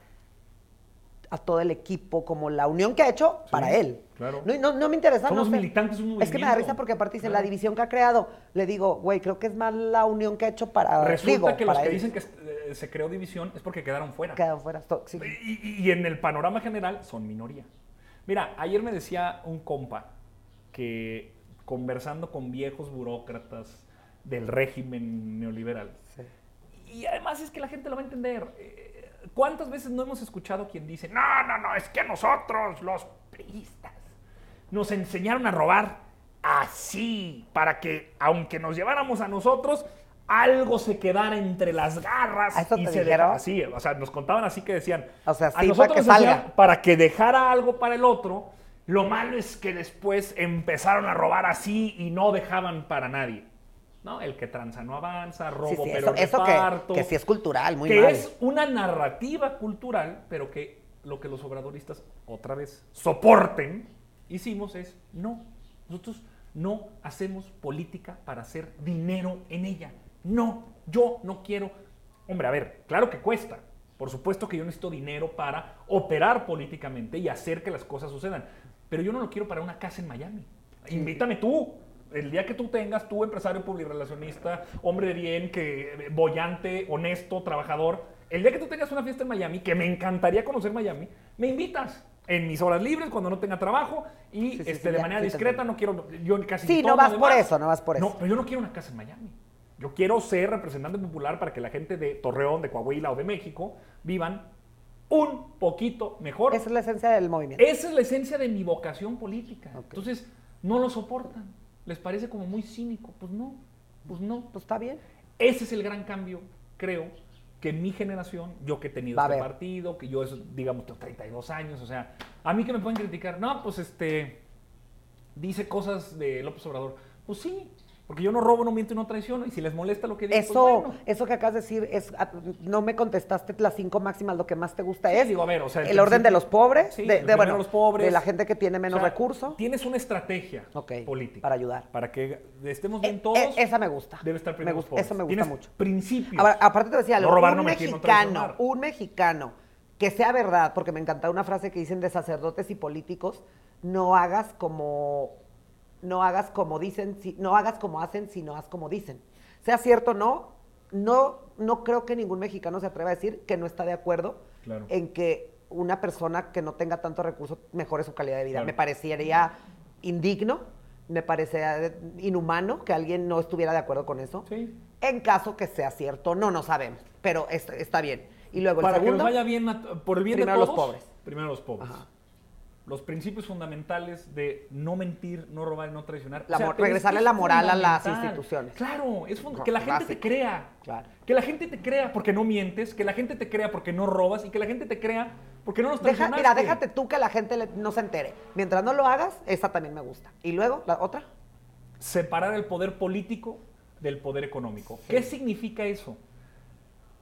[SPEAKER 1] a todo el equipo, como la unión que ha hecho para él.
[SPEAKER 2] claro.
[SPEAKER 1] No, y no, no me interesa.
[SPEAKER 2] Somos
[SPEAKER 1] no sé.
[SPEAKER 2] militantes un
[SPEAKER 1] Es que me da risa porque aparte dice
[SPEAKER 2] Claro.
[SPEAKER 1] la división que ha creado. Le digo, güey, creo que es más la unión que ha hecho para.
[SPEAKER 2] Resulta
[SPEAKER 1] digo,
[SPEAKER 2] que los que
[SPEAKER 1] él.
[SPEAKER 2] dicen que eh, se creó división es porque quedaron fuera.
[SPEAKER 1] Quedan fuera. sí.
[SPEAKER 2] Y, y- y en el panorama general son minoría. Mira, ayer me decía un compa que conversando con viejos burócratas del régimen neoliberal,
[SPEAKER 1] Sí.
[SPEAKER 2] y además es que la gente lo va a entender. ¿Cuántas veces no hemos escuchado quien dice, no, no, no, es que nosotros, los priistas, nos enseñaron a robar así, para que aunque nos lleváramos a nosotros, algo se quedara entre las garras
[SPEAKER 1] ¿A eso
[SPEAKER 2] y
[SPEAKER 1] te
[SPEAKER 2] se
[SPEAKER 1] dijeron?
[SPEAKER 2] así. O sea, nos contaban así que decían,
[SPEAKER 1] O sea,
[SPEAKER 2] a
[SPEAKER 1] sí, para
[SPEAKER 2] nosotros
[SPEAKER 1] que
[SPEAKER 2] nos
[SPEAKER 1] salga.
[SPEAKER 2] para que dejara algo para el otro. Lo malo es que después empezaron a robar así y no dejaban para nadie. ¿No? El que tranza no avanza, robo
[SPEAKER 1] Sí, sí,
[SPEAKER 2] pero
[SPEAKER 1] eso, eso
[SPEAKER 2] reparto.
[SPEAKER 1] que, que sí es cultural, muy
[SPEAKER 2] que
[SPEAKER 1] mal.
[SPEAKER 2] es una narrativa cultural, pero que lo que los obradoristas otra vez soporten, hicimos es no. Nosotros no hacemos política para hacer dinero en ella. No, yo no quiero. Hombre, a ver, claro que cuesta. Por supuesto que yo necesito dinero para operar políticamente y hacer que las cosas sucedan. Pero yo no lo quiero para una casa en Miami. Invítame tú. El día que tú tengas, tú, empresario publirelacionista, hombre de bien, que bollante, honesto, trabajador, el día que tú tengas una fiesta en Miami, que me encantaría conocer Miami, me invitas en mis horas libres, cuando no tenga trabajo, y
[SPEAKER 1] Sí, sí,
[SPEAKER 2] este,
[SPEAKER 1] sí,
[SPEAKER 2] de manera discreta, no quiero, yo casi
[SPEAKER 1] Sí, no vas por eso, no vas por eso.
[SPEAKER 2] No, pero yo no quiero una casa en Miami. Yo quiero ser representante popular para que la gente de Torreón, de Coahuila o de México vivan un poquito mejor.
[SPEAKER 1] Esa es la esencia del movimiento.
[SPEAKER 2] Esa es la esencia de mi vocación política. Entonces, no lo soportan. Les parece como muy cínico. Pues no, pues no.
[SPEAKER 1] Pues está bien.
[SPEAKER 2] Ese es el gran cambio, creo, que mi generación, yo que he tenido
[SPEAKER 1] Va
[SPEAKER 2] este partido, que yo, es, digamos, tengo 32 años, o sea, a mí que me pueden criticar, no, pues este, dice cosas de López Obrador. Pues sí, porque yo no robo, no miento y no traiciono, y si les molesta lo que digo,
[SPEAKER 1] Eso,
[SPEAKER 2] pues bueno.
[SPEAKER 1] eso que acabas de decir es, ah, no me contestaste las cinco máximas, lo que más te gusta
[SPEAKER 2] Sí,
[SPEAKER 1] es
[SPEAKER 2] digo, a ver, o sea,
[SPEAKER 1] el
[SPEAKER 2] el
[SPEAKER 1] orden de los pobres,
[SPEAKER 2] Sí,
[SPEAKER 1] de, de, bueno,
[SPEAKER 2] los pobres.
[SPEAKER 1] de la gente que tiene menos
[SPEAKER 2] O sea,
[SPEAKER 1] recursos.
[SPEAKER 2] Tienes una estrategia
[SPEAKER 1] Ok,
[SPEAKER 2] política.
[SPEAKER 1] para ayudar.
[SPEAKER 2] Para que estemos
[SPEAKER 1] Eh,
[SPEAKER 2] bien todos.
[SPEAKER 1] eh, esa me gusta.
[SPEAKER 2] Debe estar
[SPEAKER 1] Me
[SPEAKER 2] primero los
[SPEAKER 1] gusta-
[SPEAKER 2] pobres.
[SPEAKER 1] eso me gusta
[SPEAKER 2] Tienes
[SPEAKER 1] mucho.
[SPEAKER 2] Principios.
[SPEAKER 1] Ahora, aparte te decía
[SPEAKER 2] No robar, no
[SPEAKER 1] un
[SPEAKER 2] mentir, no
[SPEAKER 1] mexicano,
[SPEAKER 2] traicionar.
[SPEAKER 1] un mexicano que sea verdad, porque me encanta una frase que dicen de sacerdotes y políticos, no hagas como no hagas como dicen, si- no hagas como hacen, sino haz como dicen. Sea cierto o no, no, no creo que ningún mexicano se atreva a decir que no está de acuerdo
[SPEAKER 2] Claro.
[SPEAKER 1] en que una persona que no tenga tantos recursos mejore su calidad de vida.
[SPEAKER 2] Claro.
[SPEAKER 1] Me parecería indigno, me parecería inhumano que alguien no estuviera de acuerdo con eso.
[SPEAKER 2] Sí.
[SPEAKER 1] En caso que sea cierto, no, no sabemos, pero es- está bien. Y luego el
[SPEAKER 2] Para que
[SPEAKER 1] segundo,
[SPEAKER 2] nos vaya bien, por el bien
[SPEAKER 1] primero
[SPEAKER 2] de
[SPEAKER 1] los pobres.
[SPEAKER 2] Primero los pobres.
[SPEAKER 1] Ajá.
[SPEAKER 2] Los principios fundamentales de no mentir, no robar y no traicionar.
[SPEAKER 1] La regresarle
[SPEAKER 2] es
[SPEAKER 1] la moral a las instituciones.
[SPEAKER 2] Claro, es
[SPEAKER 1] No,
[SPEAKER 2] que la gente
[SPEAKER 1] básico.
[SPEAKER 2] te crea.
[SPEAKER 1] Claro.
[SPEAKER 2] Que la gente te crea porque no mientes, que la gente te crea porque no robas y que la gente te crea porque no nos
[SPEAKER 1] Deja-
[SPEAKER 2] traicionaste.
[SPEAKER 1] mira, déjate tú que la gente le- no se entere. Mientras no lo hagas, esa también me gusta. Y luego, la otra,
[SPEAKER 2] separar el poder político del poder económico. ¿Qué significa eso?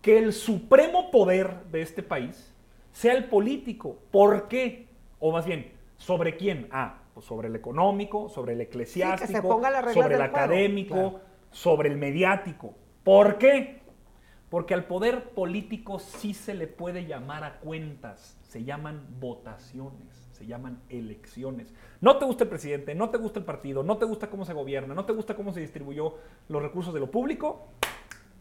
[SPEAKER 2] Que el supremo poder de este país sea el político. ¿Por qué? O más bien, ¿sobre quién? Ah, pues sobre el económico, sobre el eclesiástico,
[SPEAKER 1] ponga
[SPEAKER 2] sobre el académico,
[SPEAKER 1] Claro.
[SPEAKER 2] sobre el mediático. ¿Por qué? Porque al poder político sí se le puede llamar a cuentas, se llaman votaciones, se llaman elecciones. No te gusta el presidente, no te gusta el partido, no te gusta cómo se gobierna, no te gusta cómo se distribuyó los recursos de lo público,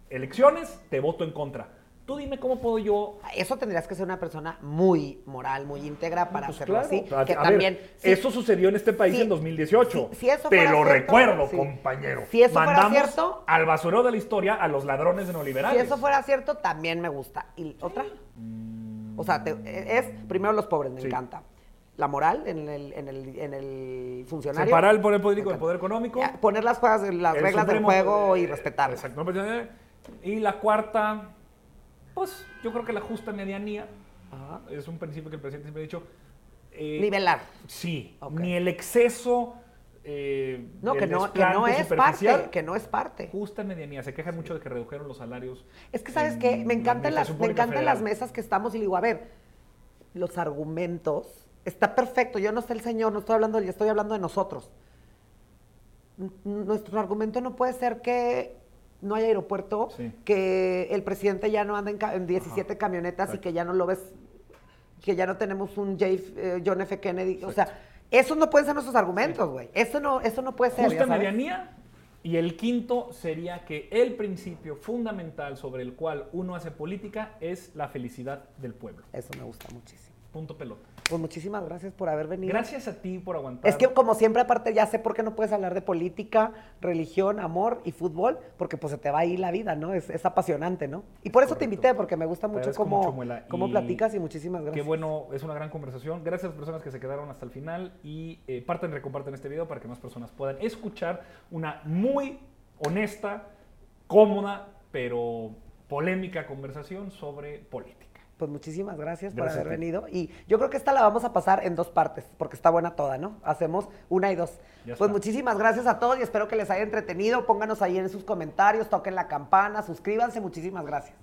[SPEAKER 2] elecciones, te voto en contra. Tú dime cómo puedo yo...
[SPEAKER 1] eso tendrías que ser una persona muy moral, muy íntegra para
[SPEAKER 2] Pues
[SPEAKER 1] hacerlo
[SPEAKER 2] claro,
[SPEAKER 1] así.
[SPEAKER 2] a-
[SPEAKER 1] Que
[SPEAKER 2] a ver,
[SPEAKER 1] también, sí,
[SPEAKER 2] eso sucedió en este país
[SPEAKER 1] Sí,
[SPEAKER 2] en 2018.
[SPEAKER 1] si- si eso
[SPEAKER 2] Te lo
[SPEAKER 1] cierto,
[SPEAKER 2] recuerdo,
[SPEAKER 1] sí.
[SPEAKER 2] compañero.
[SPEAKER 1] Si eso fuera cierto-
[SPEAKER 2] al basurero de la historia a los ladrones de
[SPEAKER 1] si
[SPEAKER 2] neoliberales.
[SPEAKER 1] eso fuera cierto, también me gusta. ¿Y otra? O sea, te- es primero los pobres, me
[SPEAKER 2] Sí.
[SPEAKER 1] encanta. La moral en el, en el, en el funcionario.
[SPEAKER 2] Separar el poder político del poder económico.
[SPEAKER 1] Poner las, cosas, las reglas del juego y respetarlas.
[SPEAKER 2] Exacto. pues, Y la cuarta, pues yo creo que la justa medianía.
[SPEAKER 1] Ajá.
[SPEAKER 2] Es un principio que el presidente siempre ha dicho. eh,
[SPEAKER 1] Nivelar.
[SPEAKER 2] Sí, ni el exceso. eh,
[SPEAKER 1] No, que no, que no es parte, que no es parte.
[SPEAKER 2] Justa medianía. Se quejan mucho de que redujeron los salarios.
[SPEAKER 1] Es que, ¿sabes qué? Me encantan, las, me encantan las mesas que estamos y le digo, a ver, los argumentos, está perfecto, yo no sé el señor, no estoy hablando de él, estoy hablando de nosotros. N- Nuestro argumento no puede ser que no haya aeropuerto,
[SPEAKER 2] Sí.
[SPEAKER 1] que el presidente ya no anda en, en 17
[SPEAKER 2] Ajá,
[SPEAKER 1] camionetas y que ya no lo ves, que ya no tenemos un J- eh, John F. Kennedy. O sea, esos no pueden ser nuestros argumentos, güey. Eso no, eso no puede ser.
[SPEAKER 2] Justa medianía. Y el quinto sería que el principio fundamental sobre el cual uno hace política es la felicidad del pueblo.
[SPEAKER 1] Eso me gusta muchísimo.
[SPEAKER 2] Punto pelota.
[SPEAKER 1] Pues muchísimas gracias por haber venido.
[SPEAKER 2] Gracias a ti por aguantar.
[SPEAKER 1] Es que como siempre, aparte, ya sé por qué no puedes hablar de política, religión, amor y fútbol, porque pues se te va ahí la vida, ¿no? Es, es apasionante, ¿no? Y por eso te invité, porque me gusta mucho cómo,
[SPEAKER 2] mucho,
[SPEAKER 1] cómo
[SPEAKER 2] y
[SPEAKER 1] platicas y muchísimas gracias.
[SPEAKER 2] Qué bueno, es una gran conversación. Gracias a las personas que se quedaron hasta el final y eh, parten y recomparten este video para que más personas puedan escuchar una muy honesta, cómoda, pero polémica conversación sobre política.
[SPEAKER 1] Pues muchísimas gracias,
[SPEAKER 2] Gracias
[SPEAKER 1] por haber venido. Y yo creo que esta la vamos a pasar en dos partes, porque está buena toda, ¿no? Hacemos una y dos.
[SPEAKER 2] Ya
[SPEAKER 1] Pues
[SPEAKER 2] está.
[SPEAKER 1] muchísimas gracias a todos y espero que les haya entretenido. Pónganos ahí en sus comentarios, toquen la campana, suscríbanse. Muchísimas gracias.